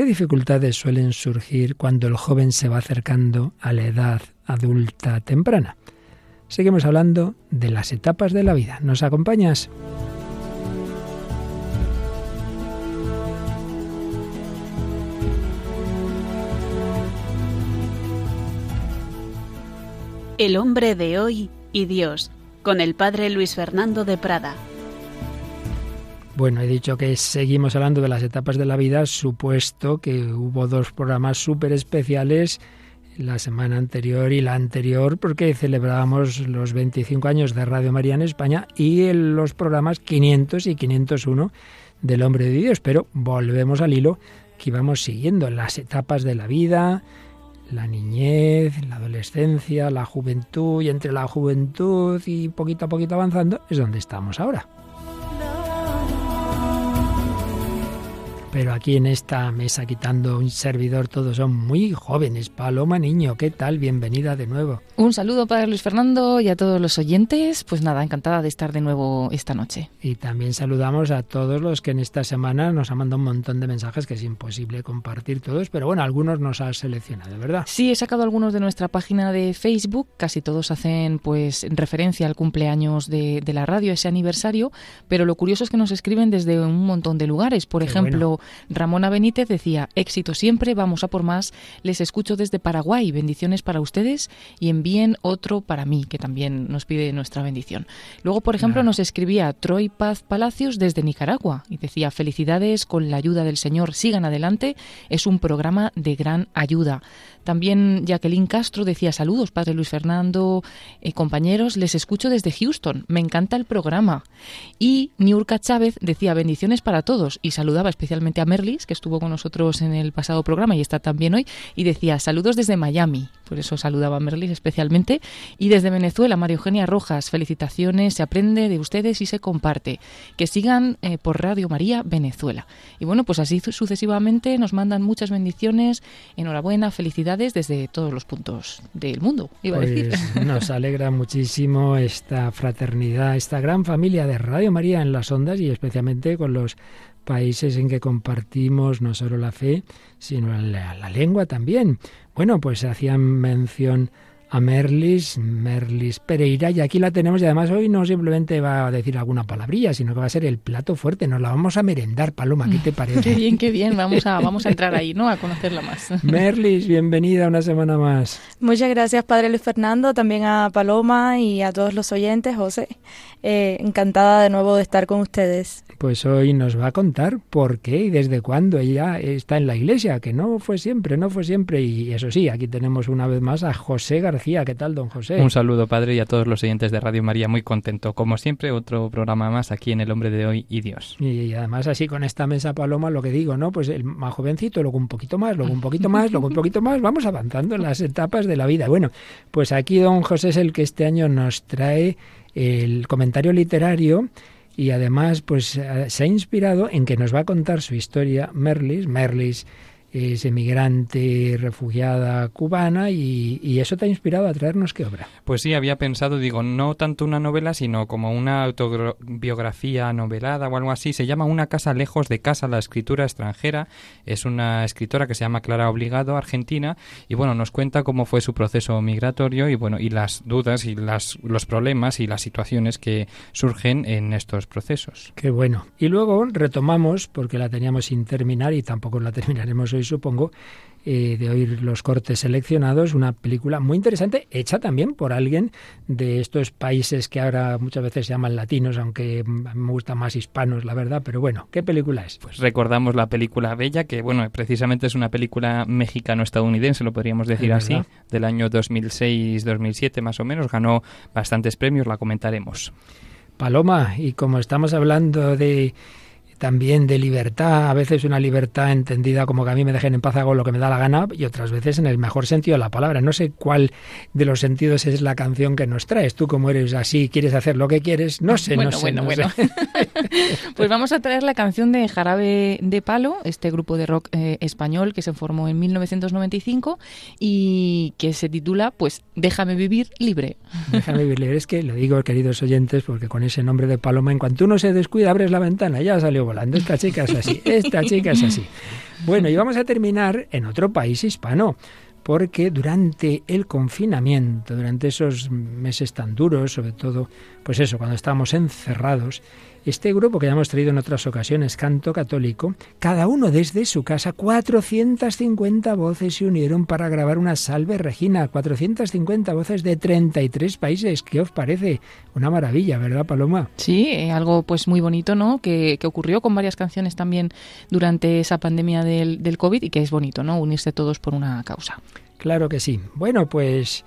¿Qué dificultades suelen surgir cuando el joven se va acercando a la edad adulta temprana? Seguimos hablando de las etapas de la vida. ¿Nos acompañas? El hombre de hoy y Dios, con el padre Luis Fernando de Prada. Bueno, he dicho que seguimos hablando de las etapas de la vida, supuesto que hubo dos programas súper especiales la semana anterior y la anterior porque celebrábamos los 25 años de Radio María en España y los programas 500 y 501 del Hombre de Dios. Pero volvemos al hilo que íbamos siguiendo las etapas de la vida, la niñez, la adolescencia, la juventud y entre la juventud y poquito a poquito avanzando es donde estamos ahora. Pero aquí en esta mesa, quitando un servidor, todos son muy jóvenes. Paloma Niño, ¿qué tal? Bienvenida de nuevo. Un saludo para Luis Fernando y a todos los oyentes. Pues nada, encantada de estar de nuevo esta noche. Y también saludamos a todos los que en esta semana nos han mandado un montón de mensajes que es imposible compartir todos, pero bueno, algunos nos han seleccionado, ¿verdad? Sí, he sacado algunos de nuestra página de Facebook. Casi todos hacen pues referencia al cumpleaños de, la radio, ese aniversario, pero lo curioso es que nos escriben desde un montón de lugares. Por ejemplo, Ramona Benítez decía, éxito siempre, vamos a por más, les escucho desde Paraguay, bendiciones para ustedes y envíen otro para mí, que también nos pide nuestra bendición. Luego, por ejemplo, nos escribía Troy Paz Palacios desde Nicaragua y decía, felicidades con la ayuda del Señor, sigan adelante, es un programa de gran ayuda. También Jacqueline Castro decía saludos, Padre Luis Fernando, eh, compañeros, les escucho desde Houston, me encanta el programa. Y Niurka Chávez decía bendiciones para todos y saludaba especialmente a Merlis, que estuvo con nosotros en el pasado programa y está también hoy, y decía saludos desde Miami, por eso saludaba a Merlis especialmente. Y desde Venezuela, María Eugenia Rojas, felicitaciones, se aprende de ustedes y se comparte. Que sigan eh, por Radio María Venezuela. Y bueno, pues así sucesivamente nos mandan muchas bendiciones, enhorabuena, felicidades desde todos los puntos del mundo, iba a decir. Pues nos alegra muchísimo esta fraternidad, esta gran familia de Radio María en las ondas y especialmente con los países en que compartimos no solo la fe, sino la, la lengua también. Bueno, pues hacían mención a Merlis, Merlis Pereira, y aquí la tenemos y además hoy no simplemente va a decir alguna palabrilla, sino que va a ser el plato fuerte, nos la vamos a merendar, Paloma, ¿qué te parece? Qué bien, qué bien, vamos a, vamos a entrar ahí, ¿no? A conocerla más. Merlis, bienvenida una semana más. Muchas gracias, Padre Luis Fernando, también a Paloma y a todos los oyentes, José. Eh, encantada de nuevo de estar con ustedes. Pues hoy nos va a contar por qué y desde cuándo ella está en la iglesia, que no fue siempre, no fue siempre, y eso sí, aquí tenemos una vez más a José García ¿Qué tal, don José? Un saludo, padre, y a todos los oyentes de Radio María. Muy contento. Como siempre, otro programa más aquí en El Hombre de Hoy y Dios. Y además, así con esta mesa paloma, lo que digo, ¿no? Pues el más jovencito, luego un poquito más, luego un poquito más, luego un poquito más. Vamos avanzando en las etapas de la vida. Bueno, pues aquí don José es el que este año nos trae el comentario literario y además pues eh, se ha inspirado en que nos va a contar su historia Merlis. Merlis es emigrante, refugiada cubana, y, eso te ha inspirado a traernos qué obra. Pues sí, había pensado, digo, no tanto una novela, sino como una autobiografía novelada o algo así. Se llama Una casa lejos de casa, la escritura extranjera. Es una escritora que se llama Clara Obligado, argentina, y bueno, nos cuenta cómo fue su proceso migratorio y bueno, y las dudas y las, los problemas y las situaciones que surgen en estos procesos. Qué bueno. Y luego retomamos, porque la teníamos sin terminar y tampoco la terminaremos hoy supongo, eh, de oír los cortes seleccionados, una película muy interesante, hecha también por alguien de estos países que ahora muchas veces se llaman latinos, aunque me gustan más hispanos, la verdad, pero bueno, ¿qué película es? Pues recordamos la película Bella, que bueno, precisamente es una película mexicano-estadounidense, lo podríamos decir así, del año 2006-2007 más o menos, ganó bastantes premios, la comentaremos. Paloma, y como estamos hablando de también de libertad, a veces una libertad entendida como que a mí me dejen en paz hago lo que me da la gana y otras veces en el mejor sentido de la palabra. No sé cuál de los sentidos es la canción que nos traes. Tú como eres así, quieres hacer lo que quieres, no sé, no sé. Bueno, bueno. pues vamos a traer la canción de Jarabe de Palo, este grupo de rock eh, español que se formó en 1995 y que se titula pues Déjame vivir libre. Déjame vivir libre. Es que lo digo, queridos oyentes, porque con ese nombre de Paloma, en cuanto uno se descuida, abres la ventana, ya salió volando. Esta chica es así, esta chica es así. Bueno, y vamos a terminar en otro país hispano porque durante el confinamiento, durante esos meses tan duros, sobre todo, pues eso, cuando estábamos encerrados, este grupo que ya hemos traído en otras ocasiones, Canto Católico, cada uno desde su casa, 450 voces se unieron para grabar una salve Regina, 450 voces de 33 países. ¿Qué os parece? Una maravilla, ¿verdad, Paloma? Sí, eh, algo pues muy bonito, ¿no? Que, ocurrió con varias canciones también durante esa pandemia del, del COVID y que es bonito, ¿no? Unirse todos por una causa. Claro que sí. Bueno, pues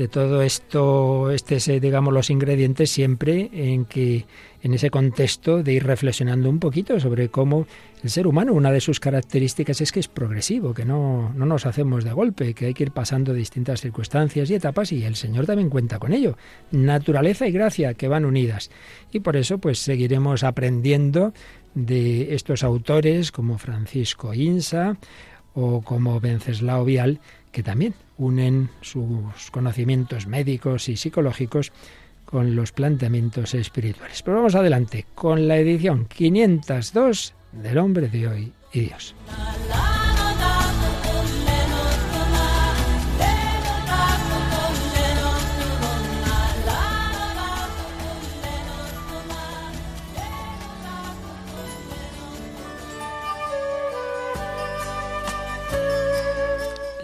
de todo esto, este es, digamos, los ingredientes siempre en que en ese contexto de ir reflexionando un poquito sobre cómo el ser humano, una de sus características es que es progresivo, que no, no nos hacemos de golpe, que hay que ir pasando distintas circunstancias y etapas y el Señor también cuenta con ello. Naturaleza y gracia que van unidas. Y por eso pues seguiremos aprendiendo de estos autores como Francisco Insa o como Venceslao Vial, que también unen sus conocimientos médicos y psicológicos con los planteamientos espirituales. Pero vamos adelante con la edición 502 del hombre de hoy y Dios.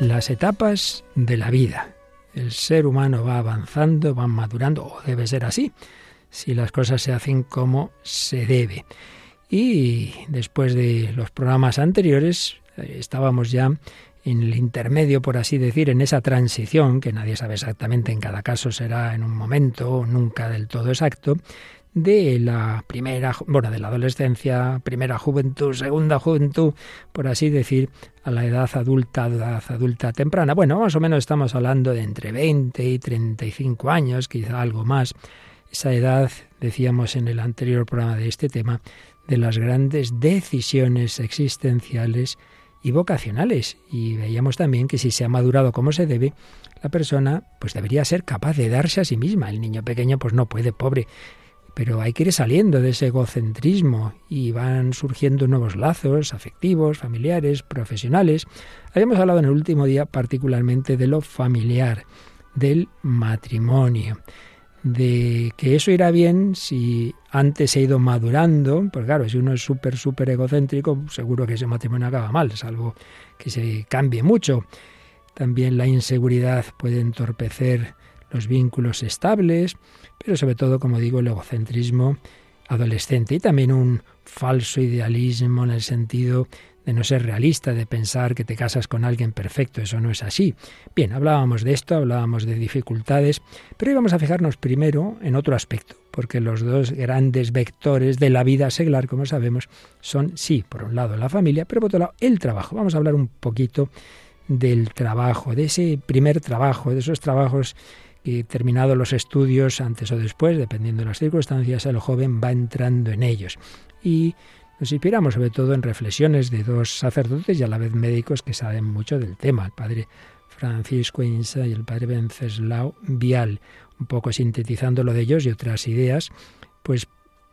Las etapas de la vida el ser humano va avanzando, va madurando, o debe ser así, si las cosas se hacen como se debe. Y después de los programas anteriores, eh, estábamos ya en el intermedio, por así decir, en esa transición, que nadie sabe exactamente en cada caso será en un momento, nunca del todo exacto, de la primera, bueno, de la adolescencia, primera juventud, segunda juventud, por así decir, a la edad adulta, edad adulta temprana. Bueno, más o menos estamos hablando de entre 20 y 35 años, quizá algo más. Esa edad, decíamos en el anterior programa de este tema, de las grandes decisiones existenciales y vocacionales. Y veíamos también que si se ha madurado como se debe, la persona pues debería ser capaz de darse a sí misma. El niño pequeño pues no puede, pobre pero hay que ir saliendo de ese egocentrismo y van surgiendo nuevos lazos afectivos, familiares, profesionales. Habíamos hablado en el último día particularmente de lo familiar, del matrimonio, de que eso irá bien si antes se ha ido madurando, pues claro, si uno es súper, súper egocéntrico, seguro que ese matrimonio acaba mal, salvo que se cambie mucho. También la inseguridad puede entorpecer los vínculos estables, pero sobre todo, como digo, el egocentrismo adolescente y también un falso idealismo en el sentido de no ser realista, de pensar que te casas con alguien perfecto, eso no es así. Bien, hablábamos de esto, hablábamos de dificultades, pero hoy vamos a fijarnos primero en otro aspecto, porque los dos grandes vectores de la vida seglar, como sabemos, son, sí, por un lado la familia, pero por otro lado el trabajo. Vamos a hablar un poquito del trabajo, de ese primer trabajo, de esos trabajos y terminados los estudios, antes o después, dependiendo de las circunstancias, el joven va entrando en ellos. Y nos inspiramos sobre todo en reflexiones de dos sacerdotes y a la vez médicos que saben mucho del tema, el padre Francisco Insa y el padre Venceslao Vial. Un poco sintetizando lo de ellos y otras ideas, pues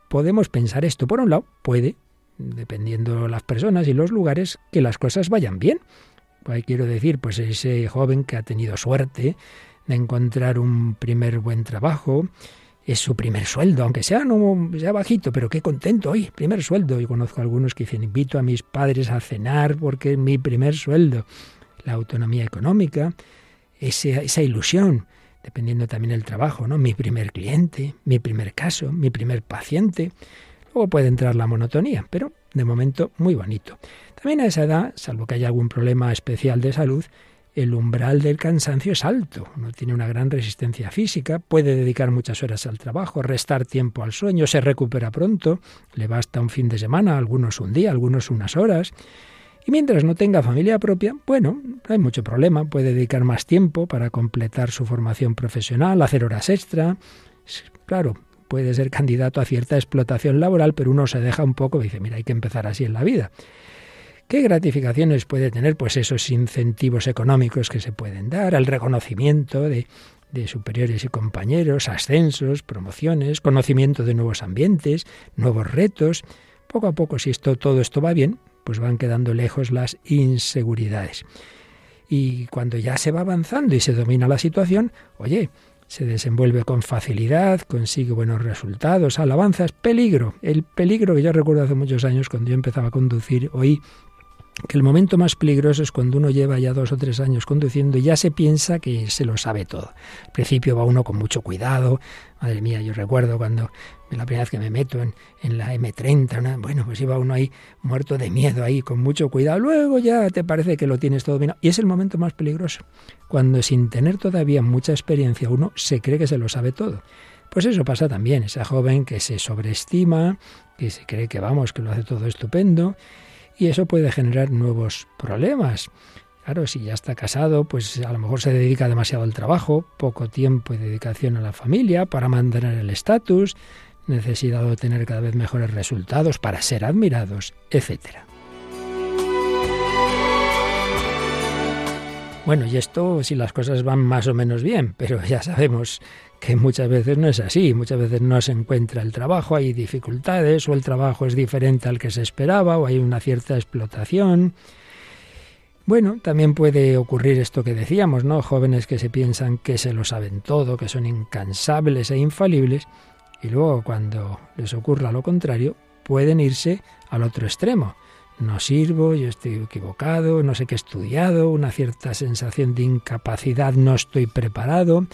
podemos pensar esto. Por un lado, puede, dependiendo las personas y los lugares, que las cosas vayan bien. Pues quiero decir, pues ese joven que ha tenido suerte, de encontrar un primer buen trabajo, es su primer sueldo, aunque sea, no, sea bajito, pero qué contento hoy, primer sueldo. Y conozco algunos que dicen, invito a mis padres a cenar porque es mi primer sueldo. La autonomía económica, esa, esa ilusión, dependiendo también del trabajo, ¿no? Mi primer cliente, mi primer caso, mi primer paciente. Luego puede entrar la monotonía, pero de momento muy bonito. También a esa edad, salvo que haya algún problema especial de salud, el umbral del cansancio es alto, uno tiene una gran resistencia física, puede dedicar muchas horas al trabajo, restar tiempo al sueño, se recupera pronto, le basta un fin de semana, algunos un día, algunos unas horas. Y mientras no tenga familia propia, bueno, no hay mucho problema, puede dedicar más tiempo para completar su formación profesional, hacer horas extra. Claro, puede ser candidato a cierta explotación laboral, pero uno se deja un poco y dice, mira, hay que empezar así en la vida. ¿Qué gratificaciones puede tener? Pues esos incentivos económicos que se pueden dar, el reconocimiento de, superiores y compañeros, ascensos, promociones, conocimiento de nuevos ambientes, nuevos retos. Poco a poco, si esto, todo esto va bien, pues van quedando lejos las inseguridades. Y cuando ya se va avanzando y se domina la situación, oye, se desenvuelve con facilidad, consigue buenos resultados, alabanzas, peligro. El peligro que yo recuerdo hace muchos años cuando yo empezaba a conducir, oí que el momento más peligroso es cuando uno lleva ya dos o tres años conduciendo y ya se piensa que se lo sabe todo. Al principio va uno con mucho cuidado. Madre mía, yo recuerdo cuando la primera vez que me meto en, la M30, bueno, pues iba uno ahí muerto de miedo, ahí con mucho cuidado. Luego ya te parece que lo tienes todo bien. Y es el momento más peligroso, cuando sin tener todavía mucha experiencia uno se cree que se lo sabe todo. Pues eso pasa también, esa joven que se sobreestima, que se cree que vamos, que lo hace todo estupendo y eso puede generar nuevos problemas. Claro, si ya está casado, pues a lo mejor se dedica demasiado al trabajo, poco tiempo y dedicación a la familia para mantener el estatus, necesidad de tener cada vez mejores resultados para ser admirados, etc. Bueno, y esto si las cosas van más o menos bien, pero ya sabemos que muchas veces no es así, muchas veces no se encuentra el trabajo, hay dificultades o el trabajo es diferente al que se esperaba o hay una cierta explotación. Bueno, también puede ocurrir esto que decíamos, ¿no? Jóvenes que se piensan que se lo saben todo, que son incansables e infalibles, y luego cuando les ocurra lo contrario, pueden irse al otro extremo. No sirvo, yo estoy equivocado, no sé qué he estudiado, una cierta sensación de incapacidad, no estoy preparado,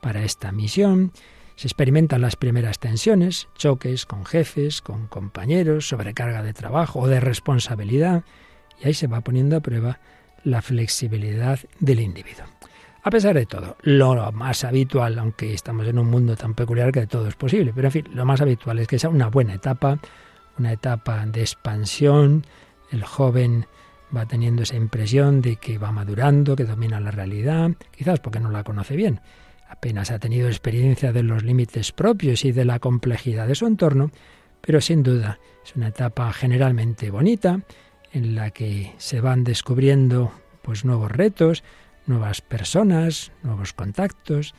para esta misión. Se experimentan las primeras tensiones, choques con jefes, con compañeros, sobrecarga de trabajo o de responsabilidad, y ahí se va poniendo a prueba la flexibilidad del individuo. A pesar de todo, lo más habitual, aunque estamos en un mundo tan peculiar que todo es posible, pero en fin, lo más habitual es que sea una buena etapa, una etapa de expansión, el joven va teniendo esa impresión de que va madurando, que domina la realidad, quizás porque no la conoce bien, apenas ha tenido experiencia de los límites propios y de la complejidad de su entorno, pero sin duda es una etapa generalmente bonita en la que se van descubriendo pues nuevos retos, nuevas personas, nuevos contactos,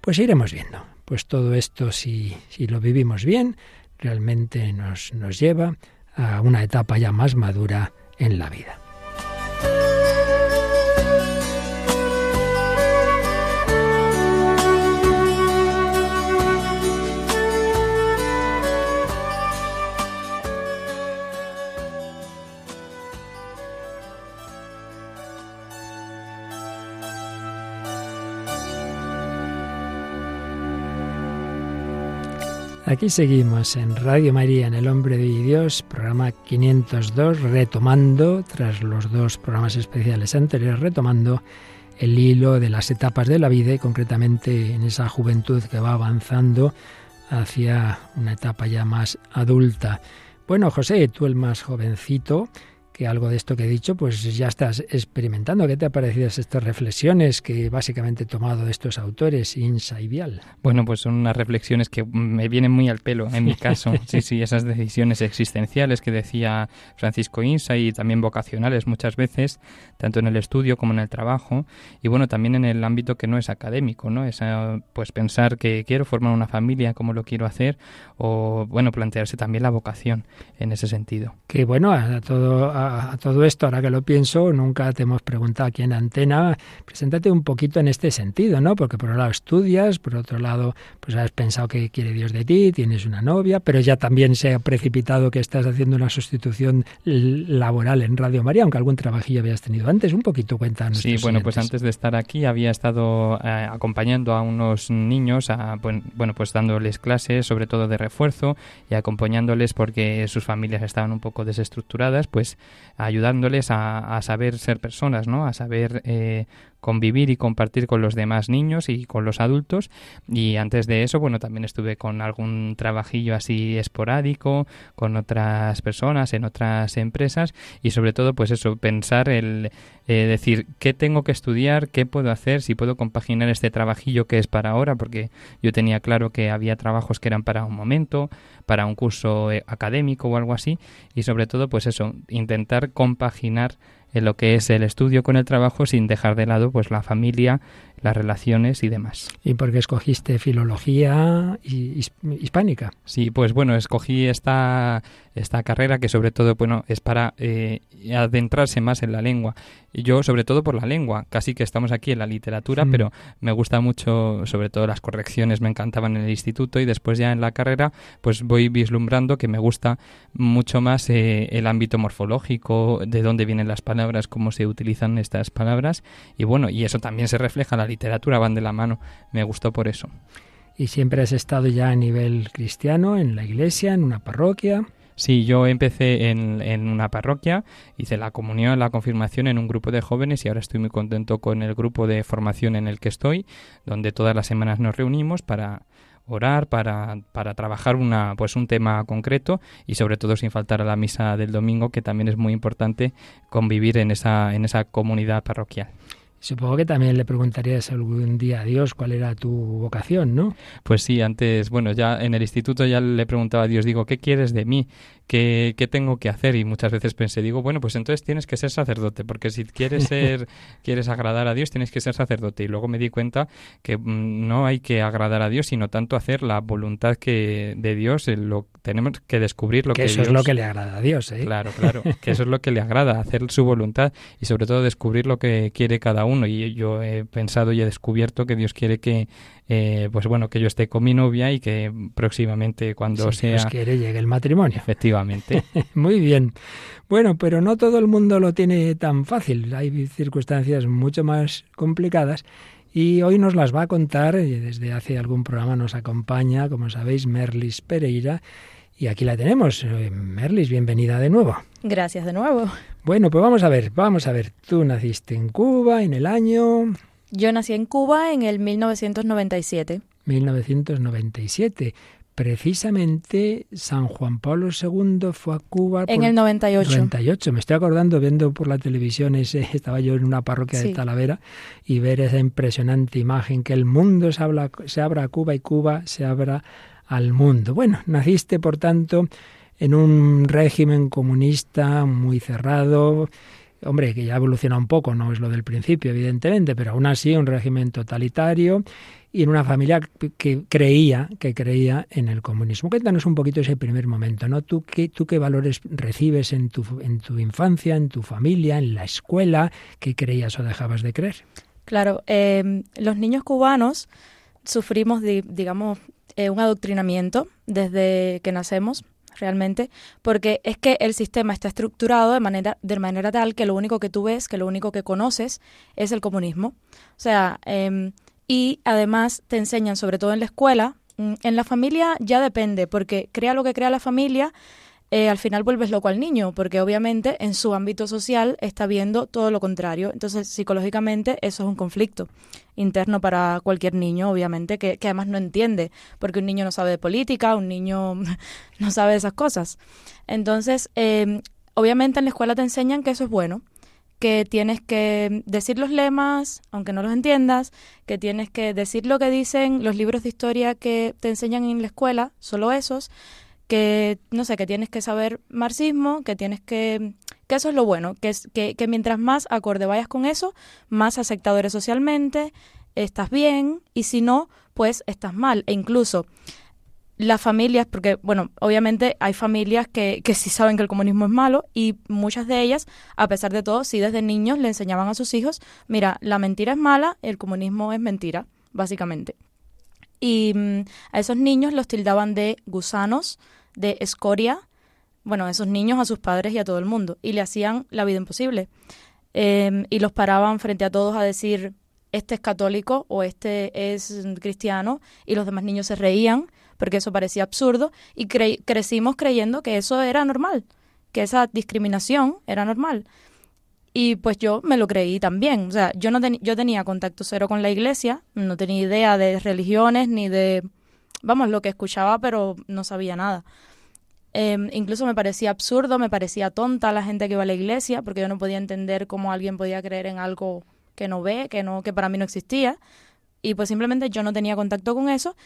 pues iremos viendo. Pues todo esto si, si lo vivimos bien, realmente nos, nos lleva a una etapa ya más madura en la vida. Aquí seguimos en Radio María, en El Hombre de Dios, programa 502, retomando, tras los dos programas especiales anteriores, retomando el hilo de las etapas de la vida y concretamente en esa juventud que va avanzando hacia una etapa ya más adulta. Bueno, José, tú el más jovencito, que algo de esto que he dicho, pues ya estás experimentando. ¿Qué te ha parecido estas reflexiones que básicamente he tomado de estos autores, Insa y Vial? Bueno, pues son unas reflexiones que me vienen muy al pelo, en mi caso. sí, sí, esas decisiones existenciales que decía Francisco Insa y también vocacionales muchas veces, tanto en el estudio como en el trabajo, y bueno, también en el ámbito que no es académico, ¿no? Esa, pues pensar que quiero formar una familia, cómo lo quiero hacer, o bueno, plantearse también la vocación en ese sentido. Que bueno, a todo a, todo esto, ahora que lo pienso, nunca te hemos preguntado aquí en antena, preséntate un poquito en este sentido, ¿no? Porque por un lado estudias, por otro lado, pues has pensado que quiere Dios de ti, tienes una novia, pero ya también se ha precipitado que estás haciendo una sustitución laboral en Radio María, aunque algún trabajillo habías tenido antes. Un poquito cuéntanos. Sí, bueno, pues antes de estar aquí había estado eh, acompañando a unos niños, a, bueno, pues dándoles clases, sobre todo de refuerzo, y acompañándoles porque sus familias estaban un poco desestructuradas, pues ayudándoles a, saber ser personas, ¿no? A saber eh, convivir y compartir con los demás niños y con los adultos. Y antes de eso, bueno, también estuve con algún trabajillo así esporádico, con otras personas en otras empresas. Y sobre todo, pues eso, pensar el eh, decir qué tengo que estudiar, qué puedo hacer, si puedo compaginar este trabajillo que es para ahora, porque yo tenía claro que había trabajos que eran para un momento, para un curso eh, académico o algo así, y sobre todo, pues eso, intentar compaginar en lo que es el estudio con el trabajo sin dejar de lado pues la familia, las relaciones y demás. ¿Y por qué escogiste filología hispánica? Sí, pues bueno, escogí esta, esta carrera que sobre todo bueno, es para eh, adentrarse más en la lengua. Yo sobre todo por la lengua, casi que estamos aquí en la literatura, pero me gusta mucho, sobre todo las correcciones me encantaban en el instituto y después ya en la carrera pues voy vislumbrando que me gusta mucho más eh, el ámbito morfológico, de dónde vienen las palabras, cómo se utilizan estas palabras y bueno, y eso también se refleja la literatura, van de la mano, me gustó por eso. ¿Y siempre has estado ya a nivel cristiano, en la iglesia, en una parroquia? Sí, yo empecé en, en, una parroquia, hice la comunión, la confirmación en un grupo de jóvenes y ahora estoy muy contento con el grupo de formación en el que estoy, donde todas las semanas nos reunimos para orar, para, para trabajar una, pues un tema concreto y sobre todo sin faltar a la misa del domingo, que también es muy importante convivir en esa, en esa comunidad parroquial. Supongo que también le preguntarías algún día a Dios cuál era tu vocación, ¿no? Pues sí, antes, bueno, ya en el instituto ya le preguntaba a Dios, digo, ¿qué quieres de mí? ¿Qué, ¿Qué, tengo que hacer? Y muchas veces pensé, digo, bueno, pues entonces tienes que ser sacerdote, porque si quieres ser, quieres agradar a Dios, tienes que ser sacerdote. Y luego me di cuenta que mm, no hay que agradar a Dios, sino tanto hacer la voluntad que de Dios, lo tenemos que descubrir lo que, que eso es lo que le agrada a Dios, ¿eh? Claro, claro, que eso es lo que le agrada, hacer su voluntad y sobre todo descubrir lo que quiere cada uno. Y yo he pensado y he descubierto que Dios quiere que eh, pues bueno, que yo esté con mi novia y que próximamente cuando sea... Dios quiere llegue el matrimonio. Efectivamente. Muy bien. Bueno, pero no todo el mundo lo tiene tan fácil. Hay circunstancias mucho más complicadas y hoy nos las va a contar, y desde hace algún programa nos acompaña, como sabéis, Merlis Pereira. Y aquí la tenemos. Eh, Merlis, bienvenida de nuevo. Gracias de nuevo. Bueno, pues vamos a ver, vamos a ver. Tú naciste en Cuba en el año... Yo nací en Cuba en el 1997. 1997. Precisamente San Juan Pablo II fue a Cuba. En el 98. 98. Me estoy acordando, viendo por la televisión, ese, estaba yo en una parroquia de Talavera y ver esa impresionante imagen que el mundo se, habla, se abra a Cuba y Cuba se abra al mundo. Bueno, naciste, por tanto, en un régimen comunista muy cerrado, hombre, que ya evoluciona un poco, no es lo del principio, evidentemente, pero aún así un régimen totalitario y en una familia que creía, que creía en el comunismo. Cuéntanos un poquito ese primer momento, ¿no? ¿Tú qué, tú qué valores recibes en tu, en tu infancia, en tu familia, en la escuela? ¿Qué creías o dejabas de creer? Claro, eh, los niños cubanos sufrimos, digamos, eh, un adoctrinamiento desde que nacemos realmente, porque es que el sistema está estructurado de manera, de manera tal que lo único que tú ves, que lo único que conoces es el comunismo. O sea, eh, y además te enseñan, sobre todo en la escuela, mm, en la familia ya depende, porque crea lo que crea la familia, eh, al final vuelves loco al niño, porque obviamente en su ámbito social está viendo todo lo contrario. Entonces, psicológicamente, eso es un conflicto interno para cualquier niño, obviamente, que, que además no entiende, porque un niño no sabe de política, un niño no sabe de esas cosas. Entonces, eh, obviamente en la escuela te enseñan que eso es bueno, que tienes que decir los lemas, aunque no los entiendas, que tienes que decir lo que dicen los libros de historia que te enseñan en la escuela, solo esos, que, no sé, que tienes que saber marxismo, que tienes que... que eso es lo bueno, que, es, que, mientras más acorde vayas con eso, más aceptado eres socialmente, estás bien, y si no, pues estás mal. E incluso las familias, porque, bueno, obviamente hay familias que, que sí saben que el comunismo es malo y muchas de ellas, a pesar de todo, sí desde niños le enseñaban a sus hijos, mira, la mentira es mala, el comunismo es mentira, básicamente. Y mm, a esos niños los tildaban de gusanos, de escoria, bueno, esos niños, a sus padres y a todo el mundo, y le hacían la vida imposible. Em, y los paraban frente a todos a decir, este es católico o este es cristiano, y los demás niños se reían porque eso parecía absurdo, y crecimos creyendo que eso era normal, que esa discriminación era normal. Y pues yo me lo creí también. O sea, yo, no yo tenía contacto cero con la iglesia, no tenía idea de religiones ni de vamos, lo que escuchaba, pero no sabía nada. Em, incluso me parecía absurdo, me parecía tonta la gente que iba a la iglesia, porque yo no podía entender cómo alguien podía creer en algo que no ve, que no, que para mí no existía. Y pues simplemente yo no tenía contacto con eso.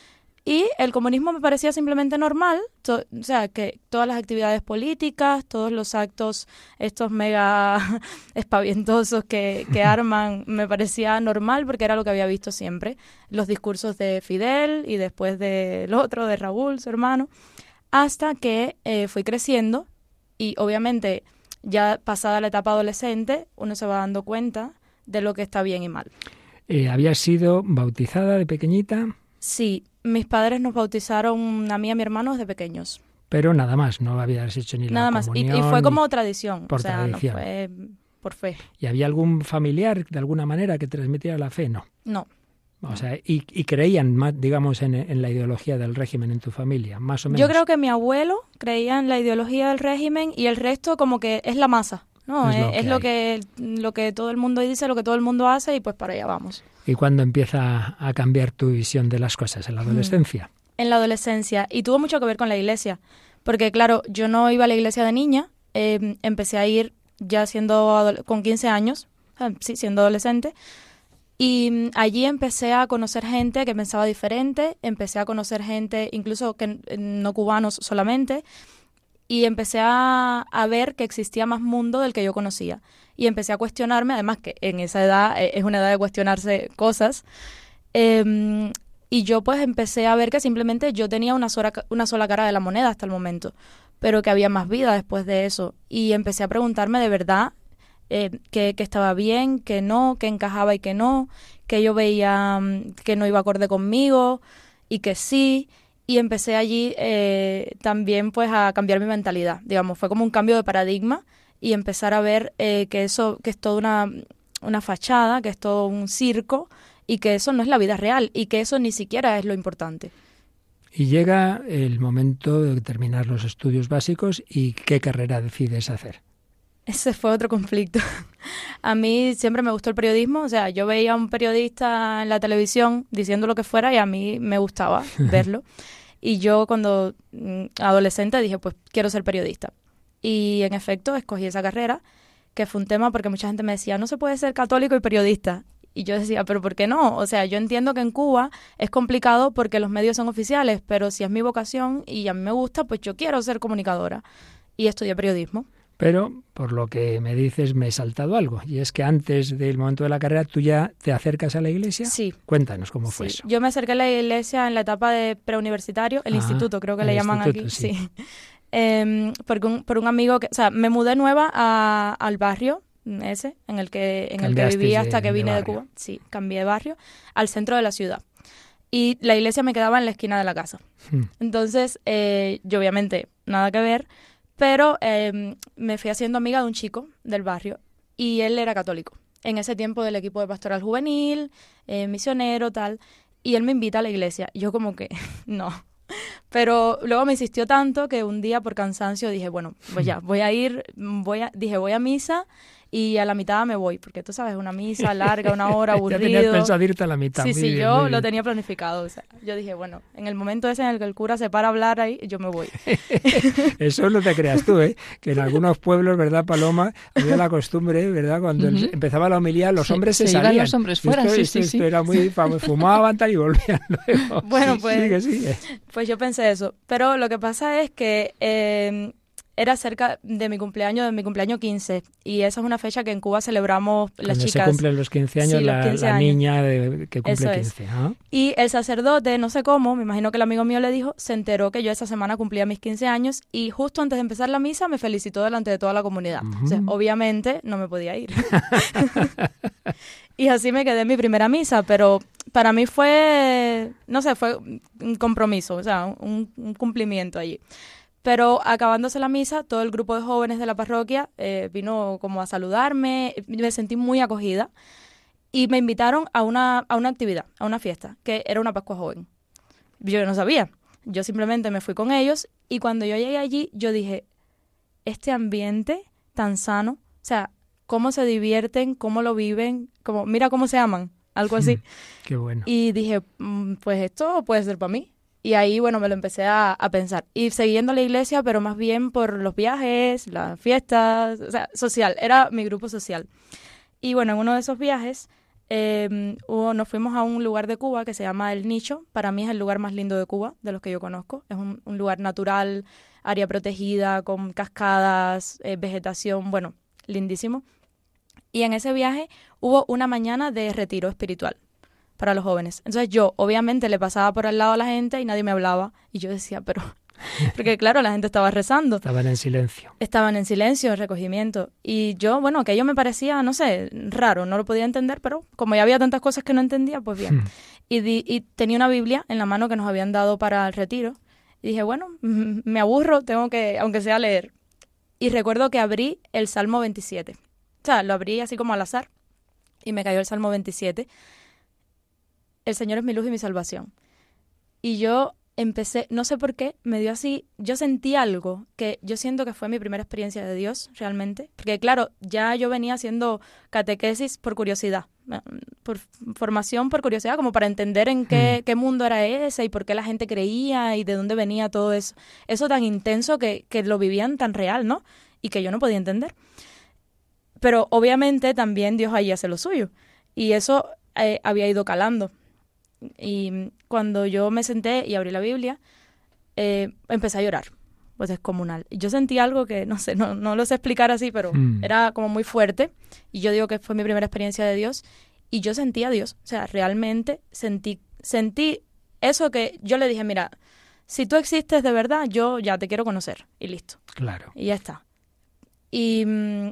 Y el comunismo me parecía simplemente normal, o sea, que todas las actividades políticas, todos los actos, estos mega espavientosos que, que arman, me parecía normal porque era lo que había visto siempre. Los discursos de Fidel y después del otro, de Raúl, su hermano, hasta que eh, fui creciendo y obviamente ya pasada la etapa adolescente, uno se va dando cuenta de lo que está bien y mal. Eh, ¿Habías sido bautizada de pequeñita? Sí, mis padres nos bautizaron a mí y a mi hermano desde pequeños. Pero nada más, no habías hecho ni nada la más. comunión. Y, y fue como tradición, por o sea, tradición. no fue por fe. ¿Y había algún familiar de alguna manera que transmitiera la fe? No. No, O sea, y, y creían más, digamos, en, en la ideología del régimen en tu familia, más o menos. yo creo que mi abuelo creía en la ideología del régimen y el resto como que es la masa. No, Es es, lo es que lo que lo que todo el mundo dice, lo que todo el mundo hace y pues para allá vamos. ¿Y cuándo empieza a cambiar tu visión de las cosas? ¿En la adolescencia? en la adolescencia y tuvo mucho que ver con la iglesia, porque claro, yo no iba a la iglesia de niña, eh, empecé a ir ya siendo con 15 años, sí, siendo adolescente, y mm, allí empecé a conocer gente que pensaba diferente, empecé a conocer gente incluso que eh, no cubanos solamente, y empecé a, a ver que existía más mundo del que yo conocía. Y empecé a cuestionarme, además que en esa edad eh, es una edad de cuestionarse cosas, em, y yo pues empecé a ver que simplemente yo tenía una sola, una sola cara de la moneda hasta el momento, pero que había más vida después de eso. Y empecé a preguntarme de verdad eh, que estaba bien, que no, que encajaba y que no, que yo veía mm, que no iba acorde conmigo y que sí. Y empecé allí eh, también pues a cambiar mi mentalidad. Digamos, fue como un cambio de paradigma y empezar a ver eh, que eso, que es toda una, una fachada, que es todo un circo y que eso no es la vida real y que eso ni siquiera es lo importante. Y llega el momento de terminar los estudios básicos y qué carrera decides hacer. Ese fue otro conflicto. A mí siempre me gustó el periodismo, o sea, yo veía a un periodista en la televisión diciendo lo que fuera y a mí me gustaba verlo. Y yo cuando mm, adolescente dije, pues quiero ser periodista. Y en efecto escogí esa carrera, que fue un tema porque mucha gente me decía, no se puede ser católico y periodista. Y yo decía, pero ¿por qué no? O sea, yo entiendo que en Cuba es complicado porque los medios son oficiales, pero si es mi vocación y a mí me gusta, pues yo quiero ser comunicadora. Y estudié periodismo. Pero, por lo que me dices, me he saltado algo. Y es que antes del momento de la carrera, ¿tú ya te acercas a la iglesia? Sí. Cuéntanos cómo fue Sí, eso. Yo me acerqué a la iglesia en la etapa de preuniversitario, el Ah, instituto creo que le llaman aquí, sí. sí. Em, porque un, por un amigo que, o sea, me mudé nueva a- al barrio ese en el que en el que viví de- hasta que vine de. Cuba. Sí, cambié de barrio al centro de la ciudad. Y la iglesia me quedaba en la esquina de la casa. Hmm. Entonces, eh, yo obviamente nada que ver, pero em, me fui haciendo amiga de un chico del barrio y él era católico. En ese tiempo del equipo de pastoral juvenil, eh, misionero, tal. Y él me invita a la iglesia. Yo como que, no. Pero luego me insistió tanto que un día por cansancio dije, bueno, pues ya, voy a ir, voy a, dije, voy a misa y a la mitad me voy, porque tú sabes, una misa larga, una hora, ya tenías pensado irte a la mitad. Sí, muy sí, bien, yo lo tenía planificado. O sea, yo dije, bueno, en el momento ese en el que el cura se para a hablar ahí, yo me voy. Eso no te creas tú, ¿eh? Que en algunos pueblos, ¿verdad, Paloma? Había la costumbre, ¿verdad? Cuando empezaba la homilía, los hombres se, se iban salían. los hombres fuera, Esto, sí, esto- sí, esto sí. era muy famoso. Fumaban tal y volvían luego. Bueno, pues- Sigue, sigue. Pues yo pensé eso. Pero lo que pasa es que eh, era cerca de mi cumpleaños, de mi cumpleaños 15. Y esa es una fecha que en Cuba celebramos las Cuando chicas. se cumplen los 15 años, Sí, los la, 15 la años. niña de- que cumple Eso es. 15. ¿ah? Y el sacerdote, no sé cómo, me imagino que el amigo mío le dijo, se enteró que yo esa semana cumplía mis 15 años y justo antes de empezar la misa me felicitó delante de toda la comunidad. O sea, Ujú. obviamente no me podía ir. y así me quedé en mi primera misa, pero para mí fue, no sé, fue un compromiso, o sea, un, un cumplimiento allí. Pero acabándose la misa, todo el grupo de jóvenes de la parroquia eh, vino como a saludarme, me sentí muy acogida y me invitaron a una, a una actividad, a una fiesta, que era una Pascua Joven. Yo no sabía, yo simplemente me fui con ellos y cuando yo llegué allí, yo dije, este ambiente tan sano, o sea, cómo se divierten, cómo lo viven, como, mira cómo se aman, algo así. Qué bueno. Y dije, "Mm, pues esto puede ser para mí. Y ahí, bueno, me lo empecé a, a pensar. Y siguiendo la iglesia, pero más bien por los viajes, las fiestas, o sea, social, era mi grupo social. Y bueno, en uno de esos viajes eh, nos fuimos a un lugar de Cuba que se llama El Nicho. Para mí es el lugar más lindo de Cuba, de los que yo conozco. Es un, lugar natural, área protegida, con cascadas, eh, vegetación, bueno, lindísimo. Y en ese viaje hubo una mañana de retiro espiritual para los jóvenes. Entonces yo, obviamente, le pasaba por al lado a la gente y nadie me hablaba. Y yo decía, pero porque claro, la gente estaba rezando. Estaban en silencio. Estaban en silencio, en recogimiento. Y yo, bueno, aquello me parecía, no sé, raro, no lo podía entender, pero como ya había tantas cosas que no entendía, pues bien. Hmm. Y, tenía una Biblia en la mano que nos habían dado para el retiro. Y dije, bueno, me aburro, tengo que, aunque sea leer. Y recuerdo que abrí el Salmo 27. O sea, lo abrí así como al azar y me cayó el Salmo 27. El Señor es mi luz y mi salvación. Y yo empecé, no sé por qué, me dio así, yo sentí algo que yo siento que fue mi primera experiencia de Dios realmente, porque claro, ya yo venía haciendo catequesis por curiosidad, eh, por formación por curiosidad, como para entender en qué, mm. qué mundo era ese y por qué la gente creía y de dónde venía todo eso, eso tan intenso que, que lo vivían tan real, ¿no? Y que yo no podía entender. Pero obviamente también Dios ahí hace lo suyo. Y eso eh, había ido calando. Y cuando yo me senté y abrí la Biblia, eh, empecé a llorar, pues es comunal. Yo sentí algo que, no sé, no, no lo sé explicar así, pero mm. era como muy fuerte. Y yo digo que fue mi primera experiencia de Dios. Y yo sentí a Dios. O sea, realmente sentí, sentí eso que yo le dije, mira, si tú existes de verdad, yo ya te quiero conocer. Y listo. Claro. Y ya está. Y,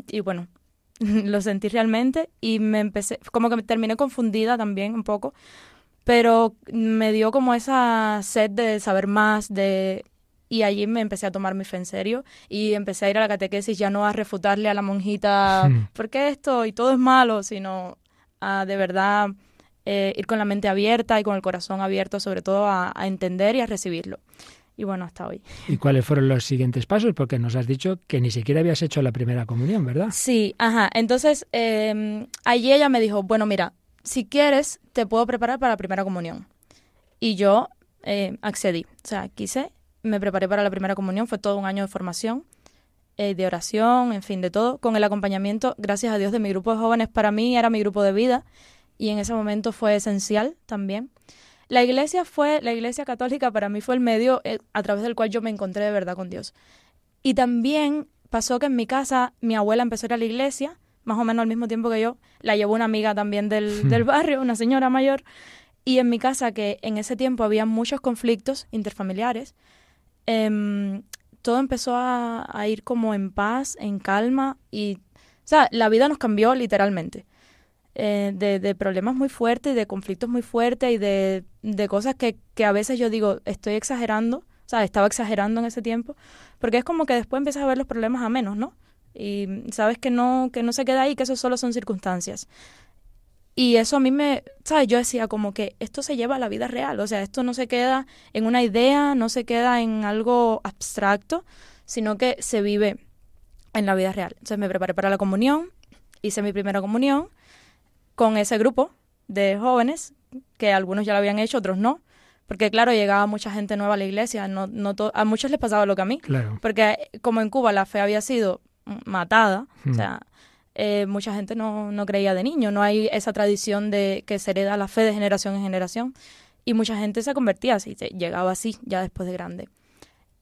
y bueno, lo sentí realmente y me empecé, como que me terminé confundida también un poco, pero me dio como esa sed de saber más, de y allí me empecé a tomar mi fe en serio y empecé a ir a la catequesis ya no a refutarle a la monjita hmm. por qué esto y todo es malo, sino a de verdad eh, ir con la mente abierta y con el corazón abierto sobre todo a, entender y a recibirlo. Y bueno, hasta hoy. ¿Y cuáles fueron los siguientes pasos? Porque nos has dicho que ni siquiera habías hecho la primera comunión, ¿verdad? Sí, ajá. Entonces, eh, allí ella me dijo, bueno, mira, si quieres, te puedo preparar para la primera comunión. Y yo eh, accedí, o sea, quise, me preparé para la primera comunión, fue todo un año de formación, eh, de oración, en fin, de todo, con el acompañamiento, gracias a Dios, de mi grupo de jóvenes, para mí era mi grupo de vida y en ese momento fue esencial también. La iglesia fue, la iglesia católica para mí fue el medio eh, a través del cual yo me encontré de verdad con Dios. Y también pasó que en mi casa mi abuela empezó a ir a la iglesia más o menos al mismo tiempo que yo, la llevó una amiga también del, hmm. barrio, una señora mayor, y en mi casa, que en ese tiempo había muchos conflictos interfamiliares, em, todo empezó a, ir como en paz, en calma, y, o sea, la vida nos cambió literalmente. Eh, de, problemas muy fuertes, de conflictos muy fuertes y de, de cosas que, que a veces yo digo, estoy exagerando, o sea, estaba exagerando en ese tiempo, porque es como que después empiezas a ver los problemas a menos, ¿no? Y sabes que no, que no se queda ahí, que eso solo son circunstancias. Y eso a mí me, ¿sabes? Yo decía como que esto se lleva a la vida real, o sea, esto no se queda en una idea, no se queda en algo abstracto, sino que se vive en la vida real. Entonces me preparé para la comunión, hice mi primera comunión con ese grupo de jóvenes, que algunos ya lo habían hecho, otros no, porque claro, llegaba mucha gente nueva a la iglesia, no, no a muchos les pasaba lo que a mí, claro. porque como en Cuba la fe había sido matada. O hmm. sea, eh, mucha gente no, no creía de niño, no hay esa tradición de que se hereda la fe de generación en generación. Y mucha gente se convertía así, llegaba así ya después de grande.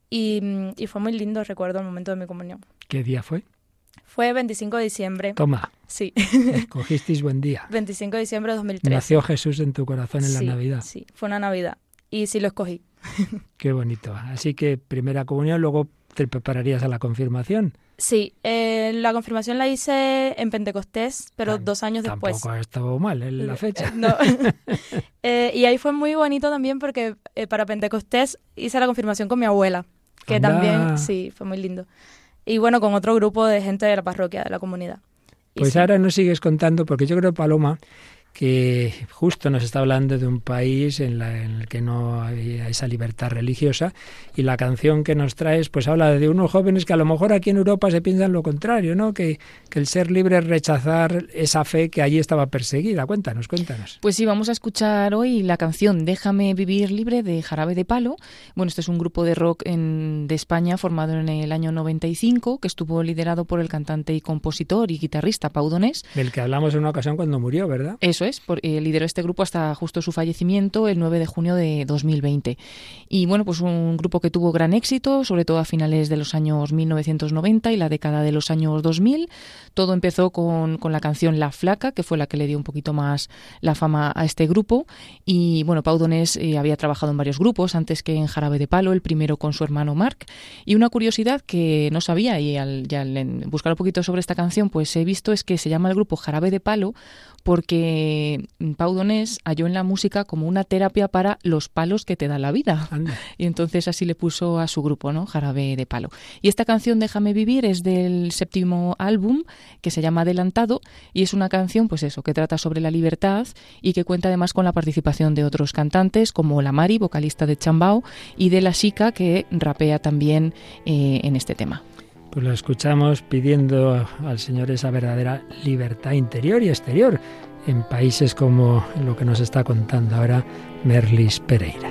Y, y fue muy lindo, recuerdo, el momento de mi comunión. ¿Qué día fue? Fue 25 de diciembre. Toma. Sí. Escogisteis buen día. 25 de diciembre de 2013. Nació Jesús en tu corazón en la Navidad. Sí, fue una Navidad. Y sí lo escogí. Qué bonito. Así que primera comunión, luego te prepararías a la confirmación. Sí, eh, la confirmación la hice en Pentecostés, pero dos años después. Tampoco ha estado mal en la fecha. No. Eh, y ahí fue muy bonito también porque eh, para Pentecostés hice la confirmación con mi abuela, que también, sí, fue muy lindo. Y bueno, con otro grupo de gente de la parroquia, de la comunidad. pues ahora nos sigues contando, porque yo creo, Paloma, que justo nos está hablando de un país en, el que no hay esa libertad religiosa y la canción que nos traes pues habla de unos jóvenes que a lo mejor aquí en Europa se piensan lo contrario, ¿no? Que, que el ser libre es rechazar esa fe que allí estaba perseguida. Cuéntanos, cuéntanos. Pues sí, vamos a escuchar hoy la canción Déjame vivir libre de Jarabe de Palo. Bueno, este es un grupo de rock en, de España formado en el año 95 que estuvo liderado por el cantante y compositor y guitarrista Pau Donés. Del que hablamos en una ocasión cuando murió, ¿verdad? Eso Eso es, por, eh, lideró este grupo hasta justo su fallecimiento el 9 de junio de 2020. Y bueno, pues un grupo que tuvo gran éxito, sobre todo a finales de los años 1990 y la década de los años 2000. Todo empezó con, con la canción La Flaca, que fue la que le dio un poquito más la fama a este grupo. Y bueno, Pau Donés eh, había trabajado en varios grupos antes que en Jarabe de Palo, el primero con su hermano Marc. Y una curiosidad que no sabía y al buscar un poquito sobre esta canción, pues he visto es que se llama el grupo Jarabe de Palo porque Pau Donés halló en la música como una terapia para los palos que te da la vida. Y entonces así le puso a su grupo, ¿no? Jarabe de Palo. Y esta canción Déjame vivir es del séptimo álbum que se llama Adelantado y es una canción, pues eso, que trata sobre la libertad y que cuenta además con la participación de otros cantantes como la Mari, vocalista de Chambao, y de la Chica que rapea también eh, en este tema. Pues lo escuchamos pidiendo al Señor esa verdadera libertad interior y exterior en países como lo que nos está contando ahora Merlis Pereira.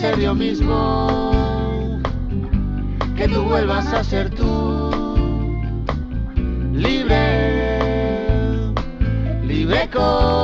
Ser yo mismo, que tú vuelvas a ser tú, libre, libre como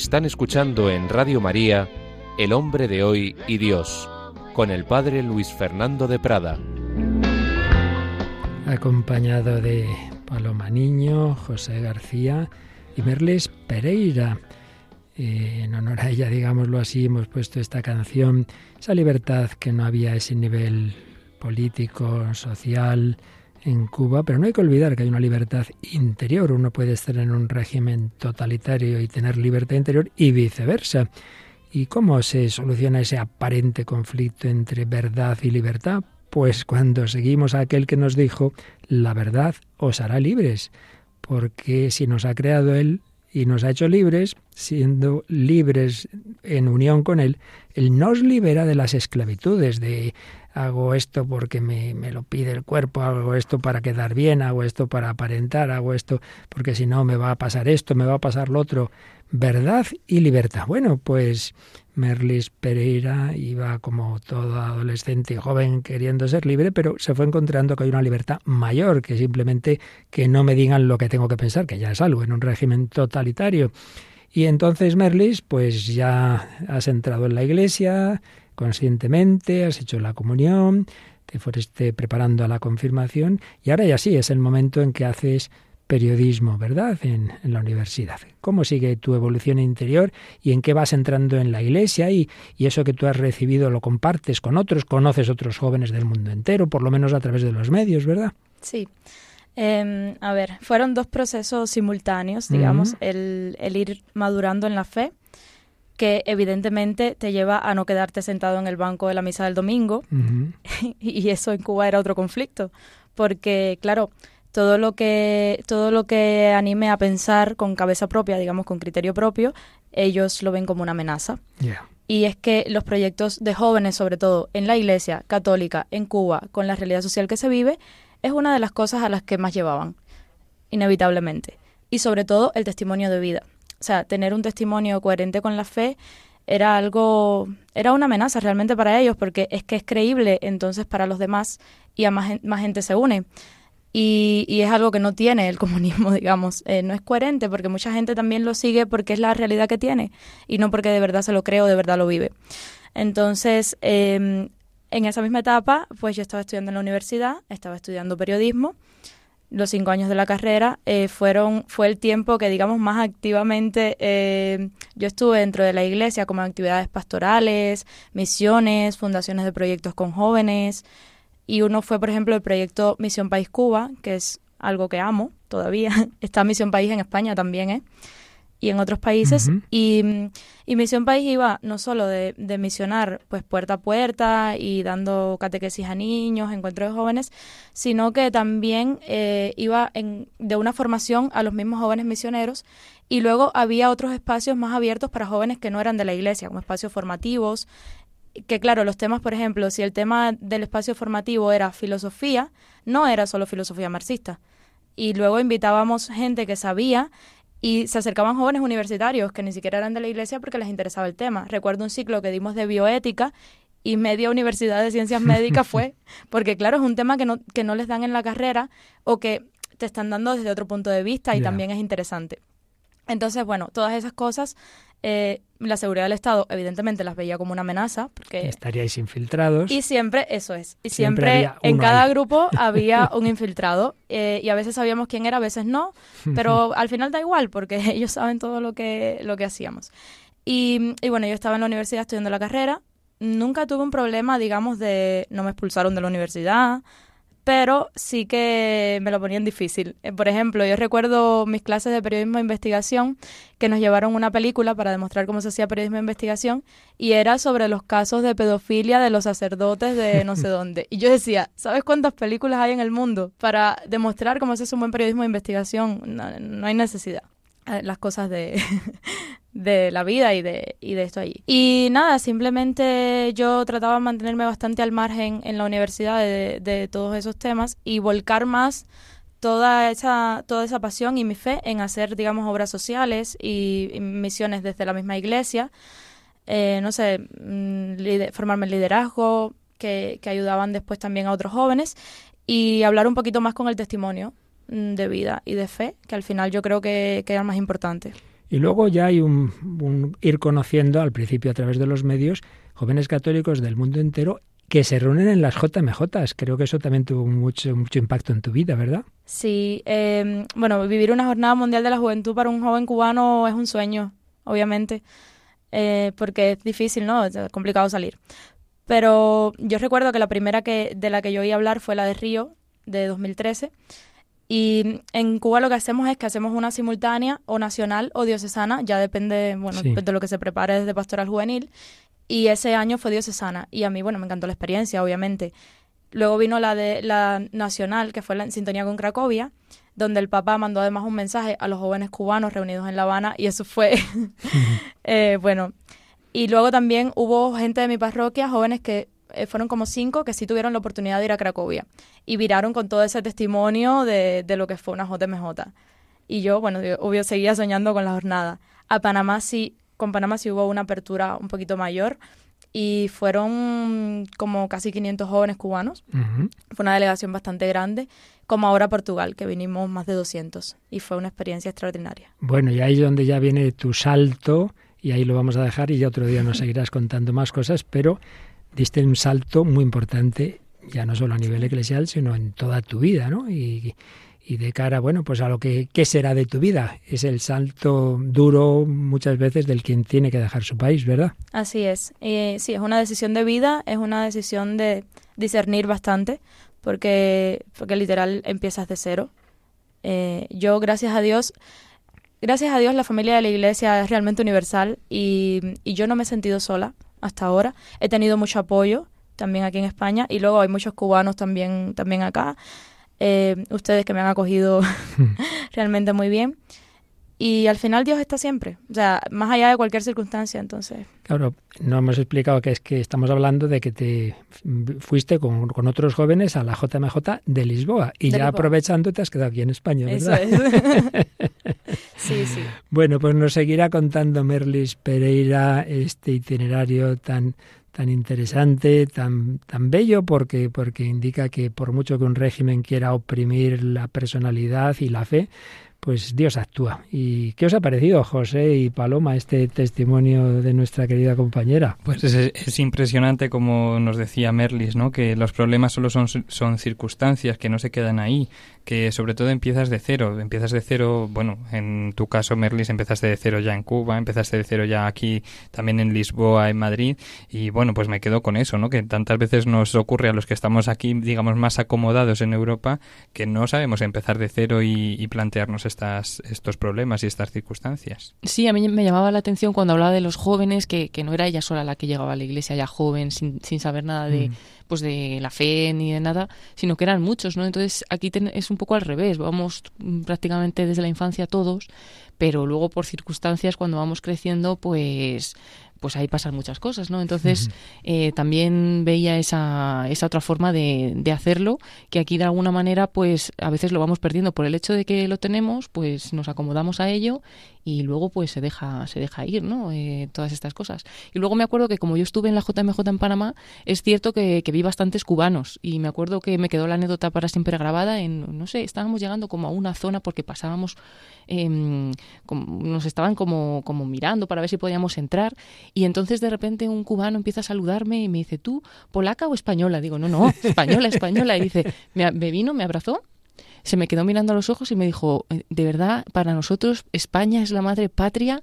Están escuchando en Radio María El hombre de hoy y Dios, con el padre Luis Fernando de Prada. Acompañado de Paloma Niño, José García y Merles Pereira. Eh, en honor a ella, digámoslo así, hemos puesto esta canción, esa libertad que no había ese nivel político, social, en Cuba, pero no hay que olvidar que hay una libertad interior. Uno puede estar en un régimen totalitario y tener libertad interior y viceversa. ¿Y cómo se soluciona ese aparente conflicto entre verdad y libertad? Pues cuando seguimos a aquel que nos dijo, la verdad os hará libres, porque si nos ha creado Él y nos ha hecho libres, siendo libres en unión con Él, Él nos libera de las esclavitudes, de hago esto porque me, me, lo pide el cuerpo, hago esto para quedar bien, hago esto para aparentar, hago esto porque si no me va a pasar esto, me va a pasar lo otro. Verdad y libertad. Bueno, pues Merlis Pereira iba como todo adolescente y joven queriendo ser libre, pero se fue encontrando que hay una libertad mayor que simplemente que no me digan lo que tengo que pensar, que ya es algo en un régimen totalitario. Y entonces Merlis, pues ya has entrado en la iglesia, conscientemente, has hecho la comunión, te fuiste preparando a la confirmación y ahora ya sí es el momento en que haces periodismo, ¿verdad? En, la universidad. ¿Cómo sigue tu evolución interior y en qué vas entrando en la iglesia y, y eso que tú has recibido lo compartes con otros, conoces otros jóvenes del mundo entero, por lo menos a través de los medios, ¿verdad? Sí. Em, a ver, fueron dos procesos simultáneos, digamos, el, el ir madurando en la fe que evidentemente te lleva a no quedarte sentado en el banco de la misa del domingo. y eso en Cuba era otro conflicto, porque claro, todo lo que todo lo que anime a pensar con cabeza propia, digamos con criterio propio, ellos lo ven como una amenaza. Y es que los proyectos de jóvenes, sobre todo en la Iglesia católica, en Cuba, con la realidad social que se vive, es una de las cosas a las que más llevaban, inevitablemente. Y sobre todo el testimonio de vida. O sea, tener un testimonio coherente con la fe era algo, era una amenaza realmente para ellos, porque es que es creíble entonces para los demás y a más, más gente se une. Y, y, es algo que no tiene el comunismo, digamos. Eh, no es coherente porque mucha gente también lo sigue porque es la realidad que tiene y no porque de verdad se lo cree o de verdad lo vive. Entonces, em, en esa misma etapa, pues yo estaba estudiando en la universidad, estaba estudiando periodismo. Los cinco años de la carrera eh, fueron fue el tiempo que, digamos, más activamente eh, yo estuve dentro de la iglesia, como actividades pastorales, misiones, fundaciones de proyectos con jóvenes, y uno fue, por ejemplo, el proyecto Misión País Cuba, que es algo que amo todavía. Está Misión País en España también, ¿eh? Y en otros países. y, y, Misión País iba no solo de, de, misionar pues puerta a puerta y dando catequesis a niños, encuentros de jóvenes, sino que también eh, iba en, de una formación a los mismos jóvenes misioneros y luego había otros espacios más abiertos para jóvenes que no eran de la iglesia, como espacios formativos, que claro, los temas, por ejemplo, si el tema del espacio formativo era filosofía, no era solo filosofía marxista. Y luego invitábamos gente que sabía y se acercaban jóvenes universitarios que ni siquiera eran de la iglesia porque les interesaba el tema. Recuerdo un ciclo que dimos de bioética y media universidad de ciencias médicas fue, porque claro, es un tema que no, que no les dan en la carrera o que te están dando desde otro punto de vista y también es interesante. Entonces, bueno, todas esas cosas eh, la seguridad del Estado evidentemente las veía como una amenaza porque estaríais infiltrados. Y siempre eso es y siempre, en cada grupo había un infiltrado eh, y a veces sabíamos quién era a veces no pero al final da igual porque ellos saben todo lo que lo que hacíamos. Y, y bueno yo estaba en la universidad estudiando la carrera nunca tuve un problema digamos de no me expulsaron de la universidad pero sí que me lo ponían difícil. Eh, por ejemplo, yo recuerdo mis clases de periodismo de investigación que nos llevaron una película para demostrar cómo se hacía periodismo de investigación y era sobre los casos de pedofilia de los sacerdotes de no sé dónde. Y yo decía, ¿sabes cuántas películas hay en el mundo para demostrar cómo se hace un buen periodismo de investigación? no hay necesidad las cosas de, de la vida y de, y de esto allí. Y nada, simplemente yo trataba de mantenerme bastante al margen en la universidad de, de todos esos temas y volcar más toda esa, toda esa pasión y mi fe en hacer, digamos, obras sociales y, misiones desde la misma iglesia. Eh, no sé, mm, formarme en liderazgo, que, que ayudaban después también a otros jóvenes y hablar un poquito más con el testimonio de vida y de fe, que al final yo creo que, que era más importante. Y luego ya hay un, ir conociendo al principio a través de los medios jóvenes católicos del mundo entero que se reúnen en las JMJ. Creo que eso también tuvo mucho, mucho impacto en tu vida, ¿verdad? Sí, em, bueno, vivir una jornada mundial de la juventud para un joven cubano es un sueño, obviamente, eh, porque es difícil, ¿no? Es complicado salir. Pero yo recuerdo que la primera que, de la que yo oí hablar fue la de Río, de 2013. Y en Cuba lo que hacemos es que hacemos una simultánea o nacional o diocesana, ya depende, bueno, de lo que se prepare desde pastoral juvenil. Y ese año fue diocesana. Y a mí, bueno, me encantó la experiencia, obviamente. Luego vino la de la nacional, que fue en sintonía con Cracovia, donde el Papa mandó además un mensaje a los jóvenes cubanos reunidos en La Habana, y eso fue, eh, bueno. Y luego también hubo gente de mi parroquia, jóvenes que eh, fueron como cinco que sí tuvieron la oportunidad de ir a Cracovia y viraron con todo ese testimonio de, de lo que fue una JMJ. Y yo, bueno, obvio, seguía soñando con la jornada. A Panamá sí, con Panamá sí hubo una apertura un poquito mayor y fueron como casi 500 jóvenes cubanos. Fue una delegación bastante grande, como ahora Portugal, que vinimos más de 200 y fue una experiencia extraordinaria. Bueno, y ahí es donde ya viene tu salto y ahí lo vamos a dejar y ya otro día nos seguirás contando más cosas, pero diste un salto muy importante, ya no solo a nivel eclesial, sino en toda tu vida, ¿no? Y, de cara, bueno, pues a lo que ¿qué será de tu vida. Es el salto duro muchas veces del quien tiene que dejar su país, ¿verdad? Así es. Sí, es una decisión de vida, es una decisión de discernir bastante, porque, porque literal empiezas de cero. Eh, yo, gracias a Dios, gracias a Dios la familia de la iglesia es realmente universal y yo no me he sentido sola hasta ahora. He tenido mucho apoyo también aquí en España y luego hay muchos cubanos también, también acá. Eh, ustedes que me han acogido realmente muy bien. Y al final Dios está siempre, o sea, más allá de cualquier circunstancia, entonces. Claro, no hemos explicado que es que estamos hablando de que te fuiste con, con otros jóvenes a la JMJ de Lisboa y ya aprovechando te has quedado aquí en España, ¿verdad? Eso es. sí, sí. Bueno, pues nos seguirá contando Merlis Pereira este itinerario tan tan interesante, tan, tan bello, porque, porque indica que por mucho que un régimen quiera oprimir la personalidad y la fe, pues Dios actúa. ¿Y qué os ha parecido, José y Paloma, este testimonio de nuestra querida compañera? Pues es, es impresionante, como nos decía Merlis, ¿no? que los problemas solo son, son circunstancias, que no se quedan ahí, que sobre todo empiezas de cero. Empiezas de cero, bueno, en tu caso, Merlis, empezaste de cero ya en Cuba, empezaste de cero ya aquí, también en Lisboa, en Madrid, y bueno, pues me quedo con eso, ¿no? que tantas veces nos ocurre a los que estamos aquí, digamos, más acomodados en Europa, que no sabemos empezar de cero y, y plantearnos estas, estos problemas y estas circunstancias. Sí, a mí me llamaba la atención cuando hablaba de los jóvenes, que, que no era ella sola la que llegaba a la iglesia ya joven, sin, sin saber nada de, mm. Pues de la fe ni de nada, sino que eran muchos, ¿no? Entonces aquí ten, es un poco al revés, vamos prácticamente desde la infancia todos, pero luego por circunstancias cuando vamos creciendo, pues pues ahí pasan muchas cosas, ¿no? Entonces eh, también veía esa, esa otra forma de, de, hacerlo, que aquí de alguna manera pues a veces lo vamos perdiendo por el hecho de que lo tenemos, pues nos acomodamos a ello y luego pues se deja, se deja ir, ¿no? Eh, todas estas cosas. Y luego me acuerdo que como yo estuve en la JMJ en Panamá, es cierto que, vi bastantes cubanos y me acuerdo que me quedó la anécdota para siempre grabada en, no sé, estábamos llegando como a una zona porque pasábamos, como, nos estaban como, como mirando para ver si podíamos entrar y entonces de repente un cubano empieza a saludarme y me dice, ¿tú polaca o española? Digo, no, no, española, española. Y dice, me vino, me abrazó se me quedó mirando a los ojos y me dijo, eh, de verdad, para nosotros España es la madre patria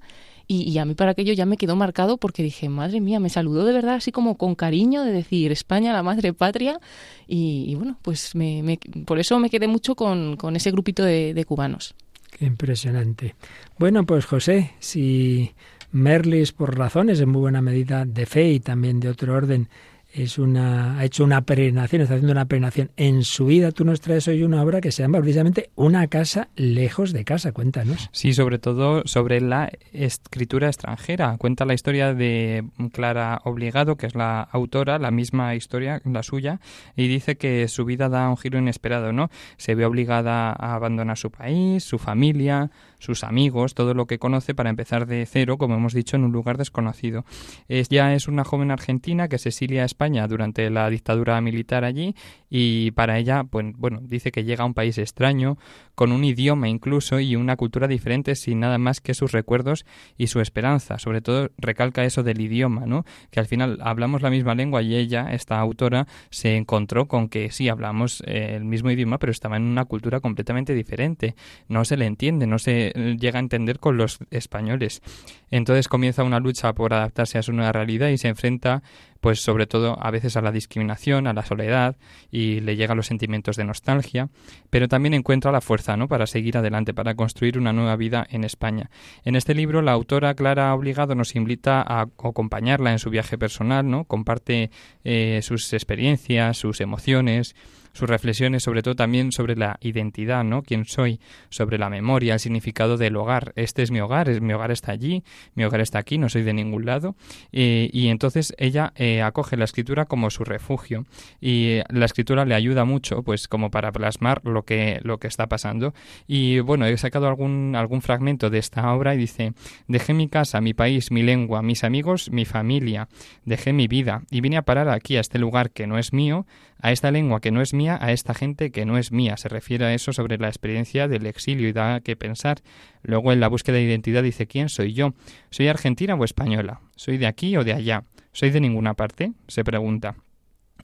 y, y, a mí para aquello ya me quedó marcado porque dije, madre mía, me saludó de verdad así como con cariño de decir España la madre patria y, bueno, pues me, me, por eso me quedé mucho con, con ese grupito de, de cubanos. Qué impresionante. Bueno, pues José, si Merlis, por razones en muy buena medida de fe y también de otro orden, es una, ha hecho una peregrinación, está haciendo una peregrinación en su vida. Tú nos traes hoy una obra que se llama precisamente Una casa lejos de casa. Cuéntanos. Sí, sobre todo sobre la escritura extranjera. Cuenta la historia de Clara Obligado, que es la autora, la misma historia, la suya, y dice que su vida da un giro inesperado, ¿no? Se ve obligada a abandonar su país, su familia, sus amigos, todo lo que conoce para empezar de cero, como hemos dicho, en un lugar desconocido. Ella es una joven argentina que se exilia a España durante la dictadura militar allí y para ella, pues, bueno, dice que llega a un país extraño, con un idioma incluso y una cultura diferente sin nada más que sus recuerdos y su esperanza. Sobre todo recalca eso del idioma, ¿no? Que al final hablamos la misma lengua y ella, esta autora, se encontró con que sí hablamos eh, el mismo idioma, pero estaba en una cultura completamente diferente. No se le entiende, no se llega a entender con los españoles. Entonces comienza una lucha por adaptarse a su nueva realidad y se enfrenta pues sobre todo a veces a la discriminación, a la soledad y le llegan los sentimientos de nostalgia, pero también encuentra la fuerza, ¿no? para seguir adelante, para construir una nueva vida en España. En este libro la autora Clara Obligado nos invita a acompañarla en su viaje personal, ¿no? Comparte eh, sus experiencias, sus emociones, sus reflexiones sobre todo también sobre la identidad, ¿no? ¿Quién soy? Sobre la memoria, el significado del hogar. Este es mi hogar, es, mi hogar está allí, mi hogar está aquí, no soy de ningún lado. Eh, y entonces ella eh, acoge la escritura como su refugio y la escritura le ayuda mucho, pues como para plasmar lo que, lo que está pasando. Y bueno, he sacado algún, algún fragmento de esta obra y dice, dejé mi casa, mi país, mi lengua, mis amigos, mi familia, dejé mi vida y vine a parar aquí, a este lugar que no es mío, a esta lengua que no es mía, a esta gente que no es mía. Se refiere a eso sobre la experiencia del exilio y da que pensar. Luego en la búsqueda de identidad dice ¿quién soy yo? ¿Soy argentina o española? ¿Soy de aquí o de allá? ¿Soy de ninguna parte? se pregunta.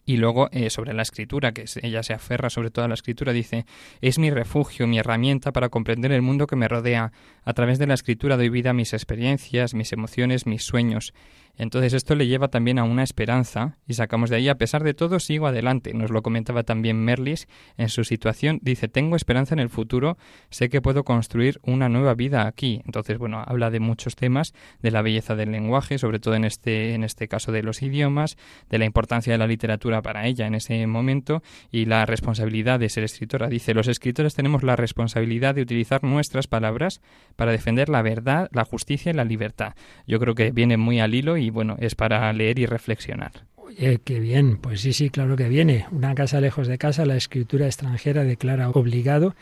Y luego eh, sobre la escritura, que ella se aferra sobre todo a la escritura, dice, es mi refugio, mi herramienta para comprender el mundo que me rodea. A través de la escritura doy vida a mis experiencias, mis emociones, mis sueños. Entonces esto le lleva también a una esperanza y sacamos de ahí, a pesar de todo, sigo adelante. Nos lo comentaba también Merlis en su situación. Dice, tengo esperanza en el futuro, sé que puedo construir una nueva vida aquí. Entonces, bueno, habla de muchos temas, de la belleza del lenguaje, sobre todo en este, en este caso de los idiomas, de la importancia de la literatura para ella en ese momento y la responsabilidad de ser escritora. Dice, los escritores tenemos la responsabilidad de utilizar nuestras palabras para defender la verdad, la justicia y la libertad. Yo creo que viene muy al hilo y bueno, es para leer y reflexionar. Oye, qué bien, pues sí, sí, claro que viene. Una casa lejos de casa, la escritura extranjera declara obligado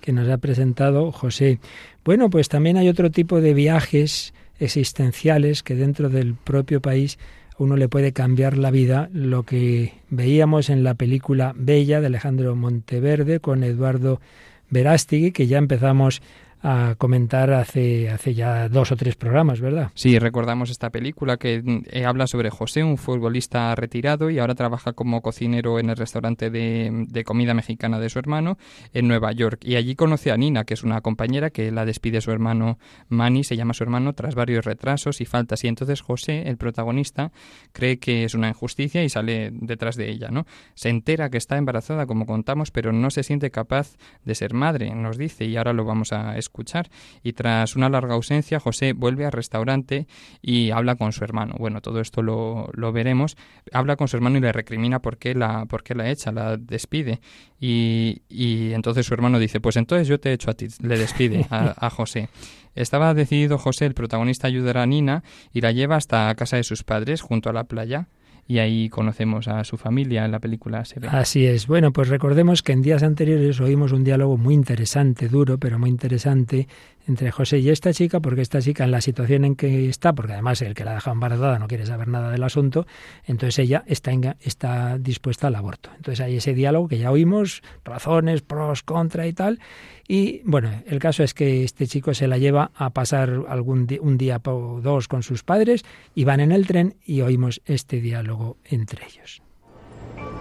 que nos ha presentado José. Bueno, pues también hay otro tipo de viajes existenciales que dentro del propio país uno le puede cambiar la vida, lo que veíamos en la película Bella de Alejandro Monteverde con Eduardo Verástigui, que ya empezamos a comentar hace, hace ya dos o tres programas, ¿verdad? Sí, recordamos esta película que eh, habla sobre José, un futbolista retirado y ahora trabaja como cocinero en el restaurante de, de, comida mexicana de su hermano en Nueva York. Y allí conoce a Nina, que es una compañera que la despide su hermano Manny, se llama su hermano, tras varios retrasos y faltas. Y entonces José, el protagonista, cree que es una injusticia y sale detrás de ella, ¿no? Se entera que está embarazada, como contamos, pero no se siente capaz de ser madre, nos dice, y ahora lo vamos a escuchar. Y tras una larga ausencia, José vuelve al restaurante y habla con su hermano. Bueno, todo esto lo, lo veremos. Habla con su hermano y le recrimina por qué la, por qué la echa, la despide. Y, y entonces su hermano dice, pues entonces yo te echo a ti, le despide a, a José. Estaba decidido José, el protagonista, ayudar a Nina y la lleva hasta casa de sus padres, junto a la playa y ahí conocemos a su familia en la película. Así es. Bueno, pues recordemos que en días anteriores oímos un diálogo muy interesante, duro, pero muy interesante entre José y esta chica, porque esta chica en la situación en que está, porque además el que la ha dejado embarazada no quiere saber nada del asunto, entonces ella está, en, está dispuesta al aborto. Entonces hay ese diálogo que ya oímos, razones, pros, contra y tal. Y bueno, el caso es que este chico se la lleva a pasar algún di un día o dos con sus padres y van en el tren y oímos este diálogo entre ellos.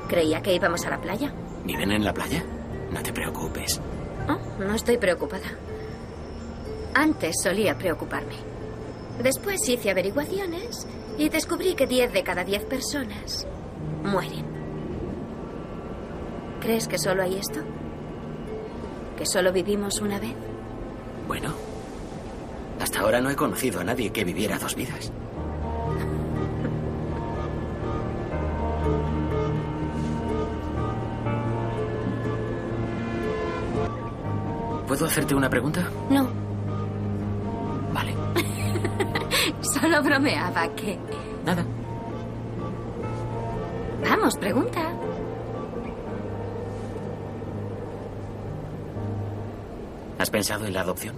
Creía que íbamos a la playa. ¿Viven en la playa? No te preocupes. Oh, no estoy preocupada. Antes solía preocuparme. Después hice averiguaciones y descubrí que 10 de cada 10 personas mueren. ¿Crees que solo hay esto? ¿Que solo vivimos una vez? Bueno, hasta ahora no he conocido a nadie que viviera dos vidas. ¿Puedo hacerte una pregunta? No. Vale. Solo bromeaba que... Nada. Vamos, pregunta. ¿Has pensado en la adopción?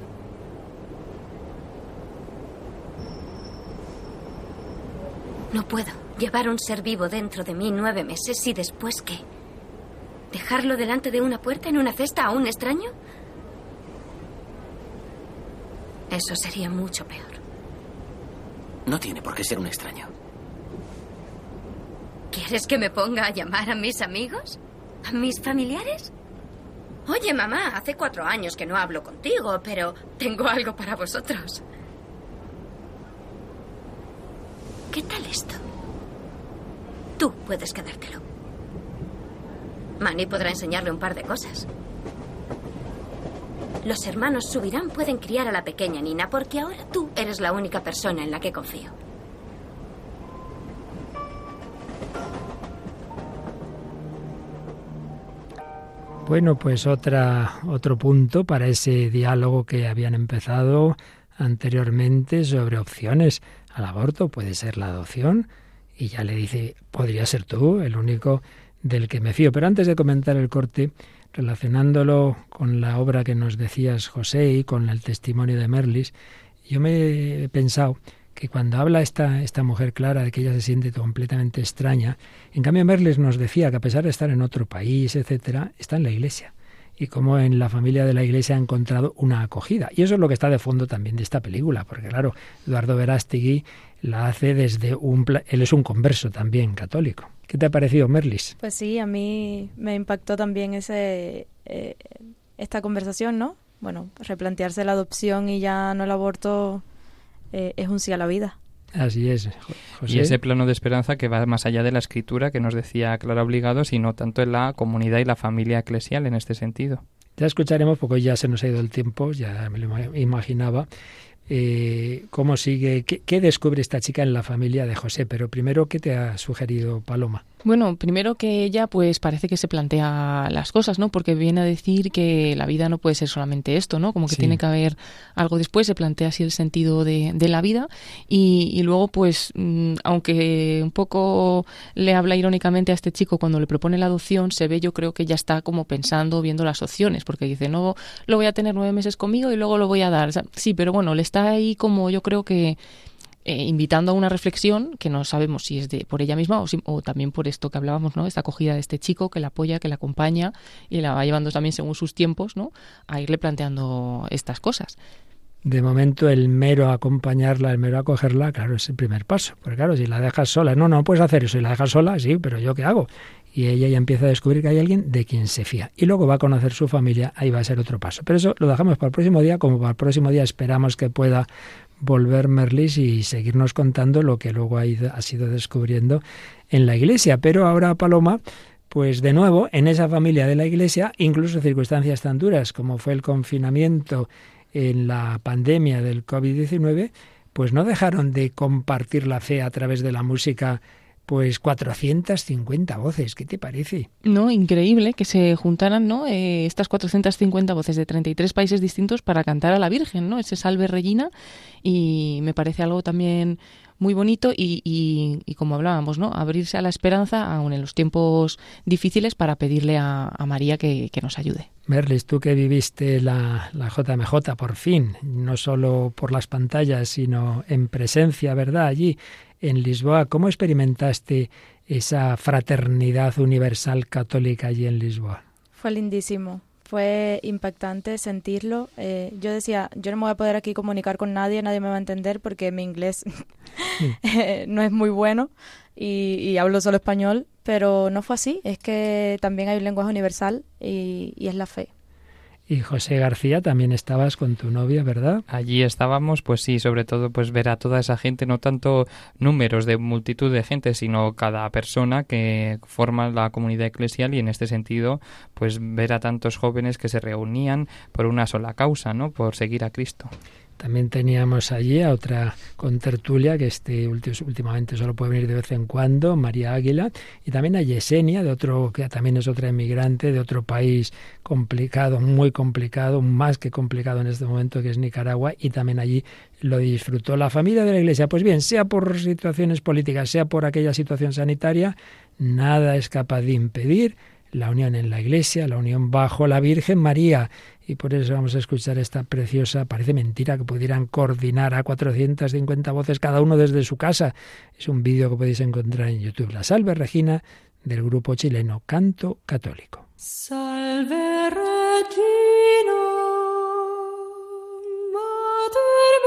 No puedo llevar un ser vivo dentro de mí nueve meses y después qué. ¿Dejarlo delante de una puerta en una cesta a un extraño? Eso sería mucho peor. No tiene por qué ser un extraño. ¿Quieres que me ponga a llamar a mis amigos? ¿A mis familiares? Oye, mamá, hace cuatro años que no hablo contigo, pero tengo algo para vosotros. ¿Qué tal esto? Tú puedes quedártelo. Manny podrá enseñarle un par de cosas. Los hermanos Subirán pueden criar a la pequeña Nina porque ahora tú eres la única persona en la que confío. Bueno, pues otra, otro punto para ese diálogo que habían empezado anteriormente sobre opciones al aborto. Puede ser la adopción y ya le dice, podría ser tú el único del que me fío. Pero antes de comentar el corte, relacionándolo con la obra que nos decías José y con el testimonio de Merlis, yo me he pensado que cuando habla esta, esta mujer clara de que ella se siente completamente extraña, en cambio Merlis nos decía que a pesar de estar en otro país, etcétera, está en la iglesia y cómo en la familia de la iglesia ha encontrado una acogida. Y eso es lo que está de fondo también de esta película, porque claro, Eduardo Verástegui la hace desde un... Él es un converso también católico. ¿Qué te ha parecido, Merlis? Pues sí, a mí me impactó también ese eh, esta conversación, ¿no? Bueno, replantearse la adopción y ya no el aborto eh, es un sí a la vida. Así es. Y ese plano de esperanza que va más allá de la escritura que nos decía Clara Obligado, sino tanto en la comunidad y la familia eclesial en este sentido. Ya escucharemos, porque ya se nos ha ido el tiempo, ya me lo imaginaba, eh, cómo sigue, qué, descubre esta chica en la familia de José. Pero primero, ¿qué te ha sugerido Paloma? Bueno, primero que ella pues parece que se plantea las cosas, ¿no? Porque viene a decir que la vida no puede ser solamente esto, ¿no? Como que tiene que haber algo después, se plantea así el sentido de, la vida y, luego pues mm, aunque un poco le habla irónicamente a este chico cuando le propone la adopción, se ve yo creo que ya está como pensando, viendo las opciones, porque dice, no, lo voy a tener nueve meses conmigo y luego lo voy a dar. sí, pero bueno, le está ahí como yo creo que eh, invitando a una reflexión que no sabemos si es de por ella misma o, también por esto que hablábamos, ¿no? Esta acogida de este chico que la apoya, que la acompaña y la va llevando también según sus tiempos, ¿no? A irle planteando estas cosas. De momento el mero acompañarla, el mero acogerla, claro, es el primer paso. Porque claro, si la dejas sola, no, no puedes hacer eso, y la dejas sola, sí, pero yo qué hago. Y ella ya empieza a descubrir que hay alguien de quien se fía. Y luego va a conocer su familia, ahí va a ser otro paso. Pero eso lo dejamos para el próximo día, como para el próximo día esperamos que pueda volver Merlis y seguirnos contando lo que luego ha, ha sido descubriendo en la iglesia. Pero ahora Paloma, pues de nuevo, en esa familia de la iglesia, incluso circunstancias tan duras como fue el confinamiento en la pandemia del COVID-19, pues no dejaron de compartir la fe a través de la música pues 450 voces, ¿qué te parece? No, increíble que se juntaran, ¿no? Eh, estas 450 voces de 33 países distintos para cantar a la Virgen, ¿no? Ese Salve Regina y me parece algo también muy bonito y, y, como hablábamos, ¿no? Abrirse a la esperanza aún en los tiempos difíciles para pedirle a, María que, que, nos ayude. Merlis, tú que viviste la, la JMJ por fin, no solo por las pantallas, sino en presencia, ¿verdad? Allí en Lisboa. ¿Cómo experimentaste esa fraternidad universal católica allí en Lisboa? Fue lindísimo, fue impactante sentirlo. Eh, yo decía, yo no me voy a poder aquí comunicar con nadie, nadie me va a entender porque mi inglés no es muy bueno y, y, hablo solo español, pero no fue así, es que también hay un lenguaje universal y, y es la fe. Y José García, también estabas con tu novia, ¿verdad? Allí estábamos, pues sí, sobre todo pues ver a toda esa gente, no tanto números de multitud de gente, sino cada persona que forma la comunidad eclesial y en este sentido, pues ver a tantos jóvenes que se reunían por una sola causa, ¿no? Por seguir a Cristo. También teníamos allí a otra contertulia que este últimamente solo puede venir de vez en cuando, María Águila, y también a Yesenia, de otro que también es otra emigrante de otro país complicado, muy complicado, más que complicado en este momento que es Nicaragua, y también allí lo disfrutó la familia de la Iglesia. Pues bien, sea por situaciones políticas, sea por aquella situación sanitaria, nada es capaz de impedir la unión en la Iglesia, la unión bajo la Virgen María y por eso vamos a escuchar esta preciosa, parece mentira que pudieran coordinar a 450 voces cada uno desde su casa. Es un vídeo que podéis encontrar en YouTube. La Salve Regina del grupo chileno Canto Católico. Salve Regina, Mater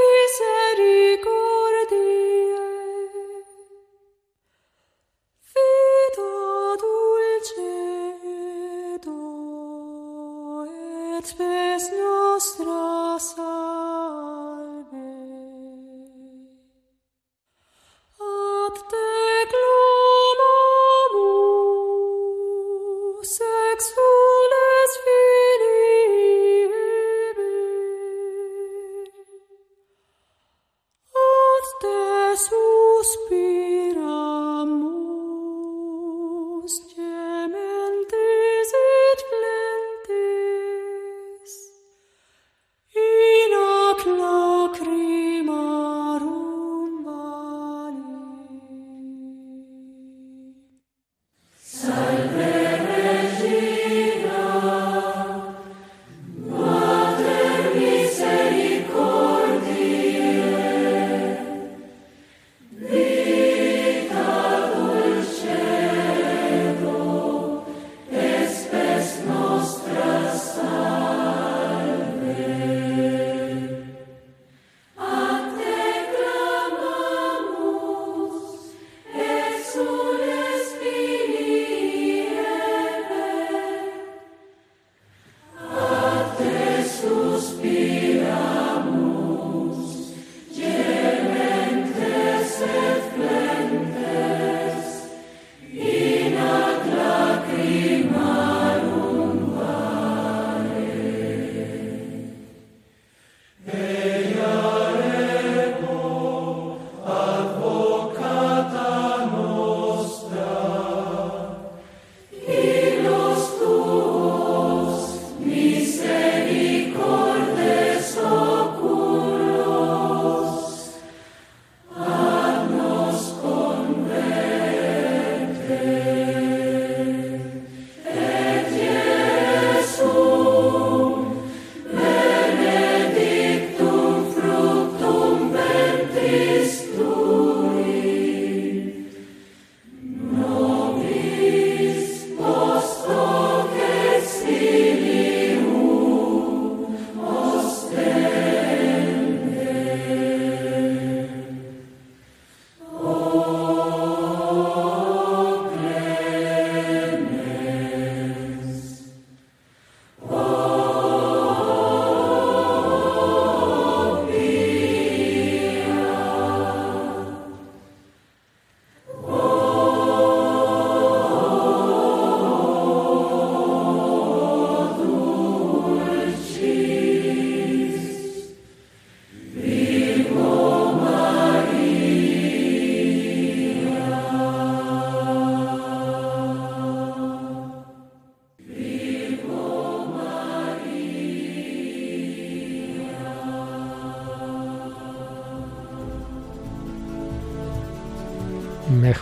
et spes nostra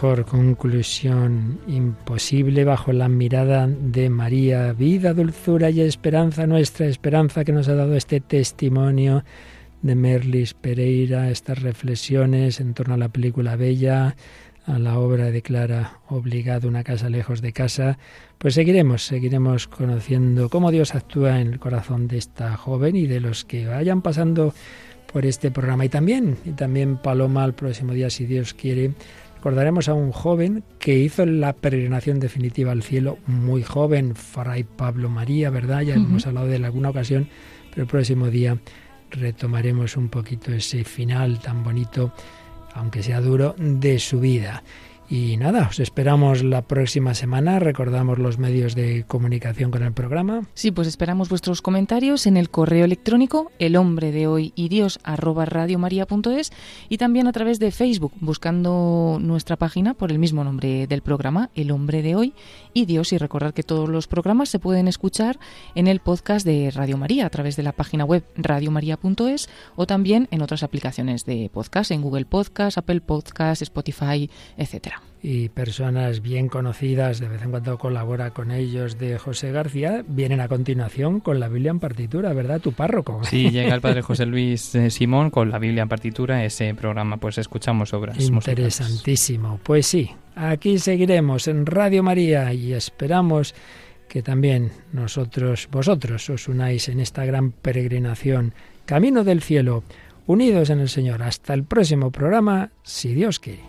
Mejor conclusión imposible bajo la mirada de María, vida, dulzura y esperanza nuestra, esperanza que nos ha dado este testimonio de Merlis Pereira, estas reflexiones en torno a la película Bella, a la obra de Clara Obligado, una casa lejos de casa, pues seguiremos, seguiremos conociendo cómo Dios actúa en el corazón de esta joven y de los que vayan pasando por este programa. Y también, y también Paloma, el próximo día, si Dios quiere, recordaremos a un joven que hizo la peregrinación definitiva al cielo, muy joven, Fray Pablo María, ¿verdad? Ya hemos hablado de él en alguna ocasión, pero el próximo día retomaremos un poquito ese final tan bonito, aunque sea duro, de su vida. Y nada, os esperamos la próxima semana. Recordamos los medios de comunicación con el programa. Sí, pues esperamos vuestros comentarios en el correo electrónico el hombre de hoy y dios radiomaria.es y también a través de Facebook buscando nuestra página por el mismo nombre del programa, el hombre de hoy y dios. Y recordar que todos los programas se pueden escuchar en el podcast de Radio María a través de la página web radiomaria.es o también en otras aplicaciones de podcast, en Google Podcast, Apple Podcast, Spotify, etcétera y personas bien conocidas, de vez en cuando colabora con ellos, de José García, vienen a continuación con la Biblia en partitura, ¿verdad? Tu párroco. Sí, llega el padre José Luis eh, Simón con la Biblia en partitura, ese programa, pues escuchamos obras. Interesantísimo. Pues sí, aquí seguiremos en Radio María y esperamos que también nosotros, vosotros, os unáis en esta gran peregrinación, camino del cielo, unidos en el Señor. Hasta el próximo programa, si Dios quiere.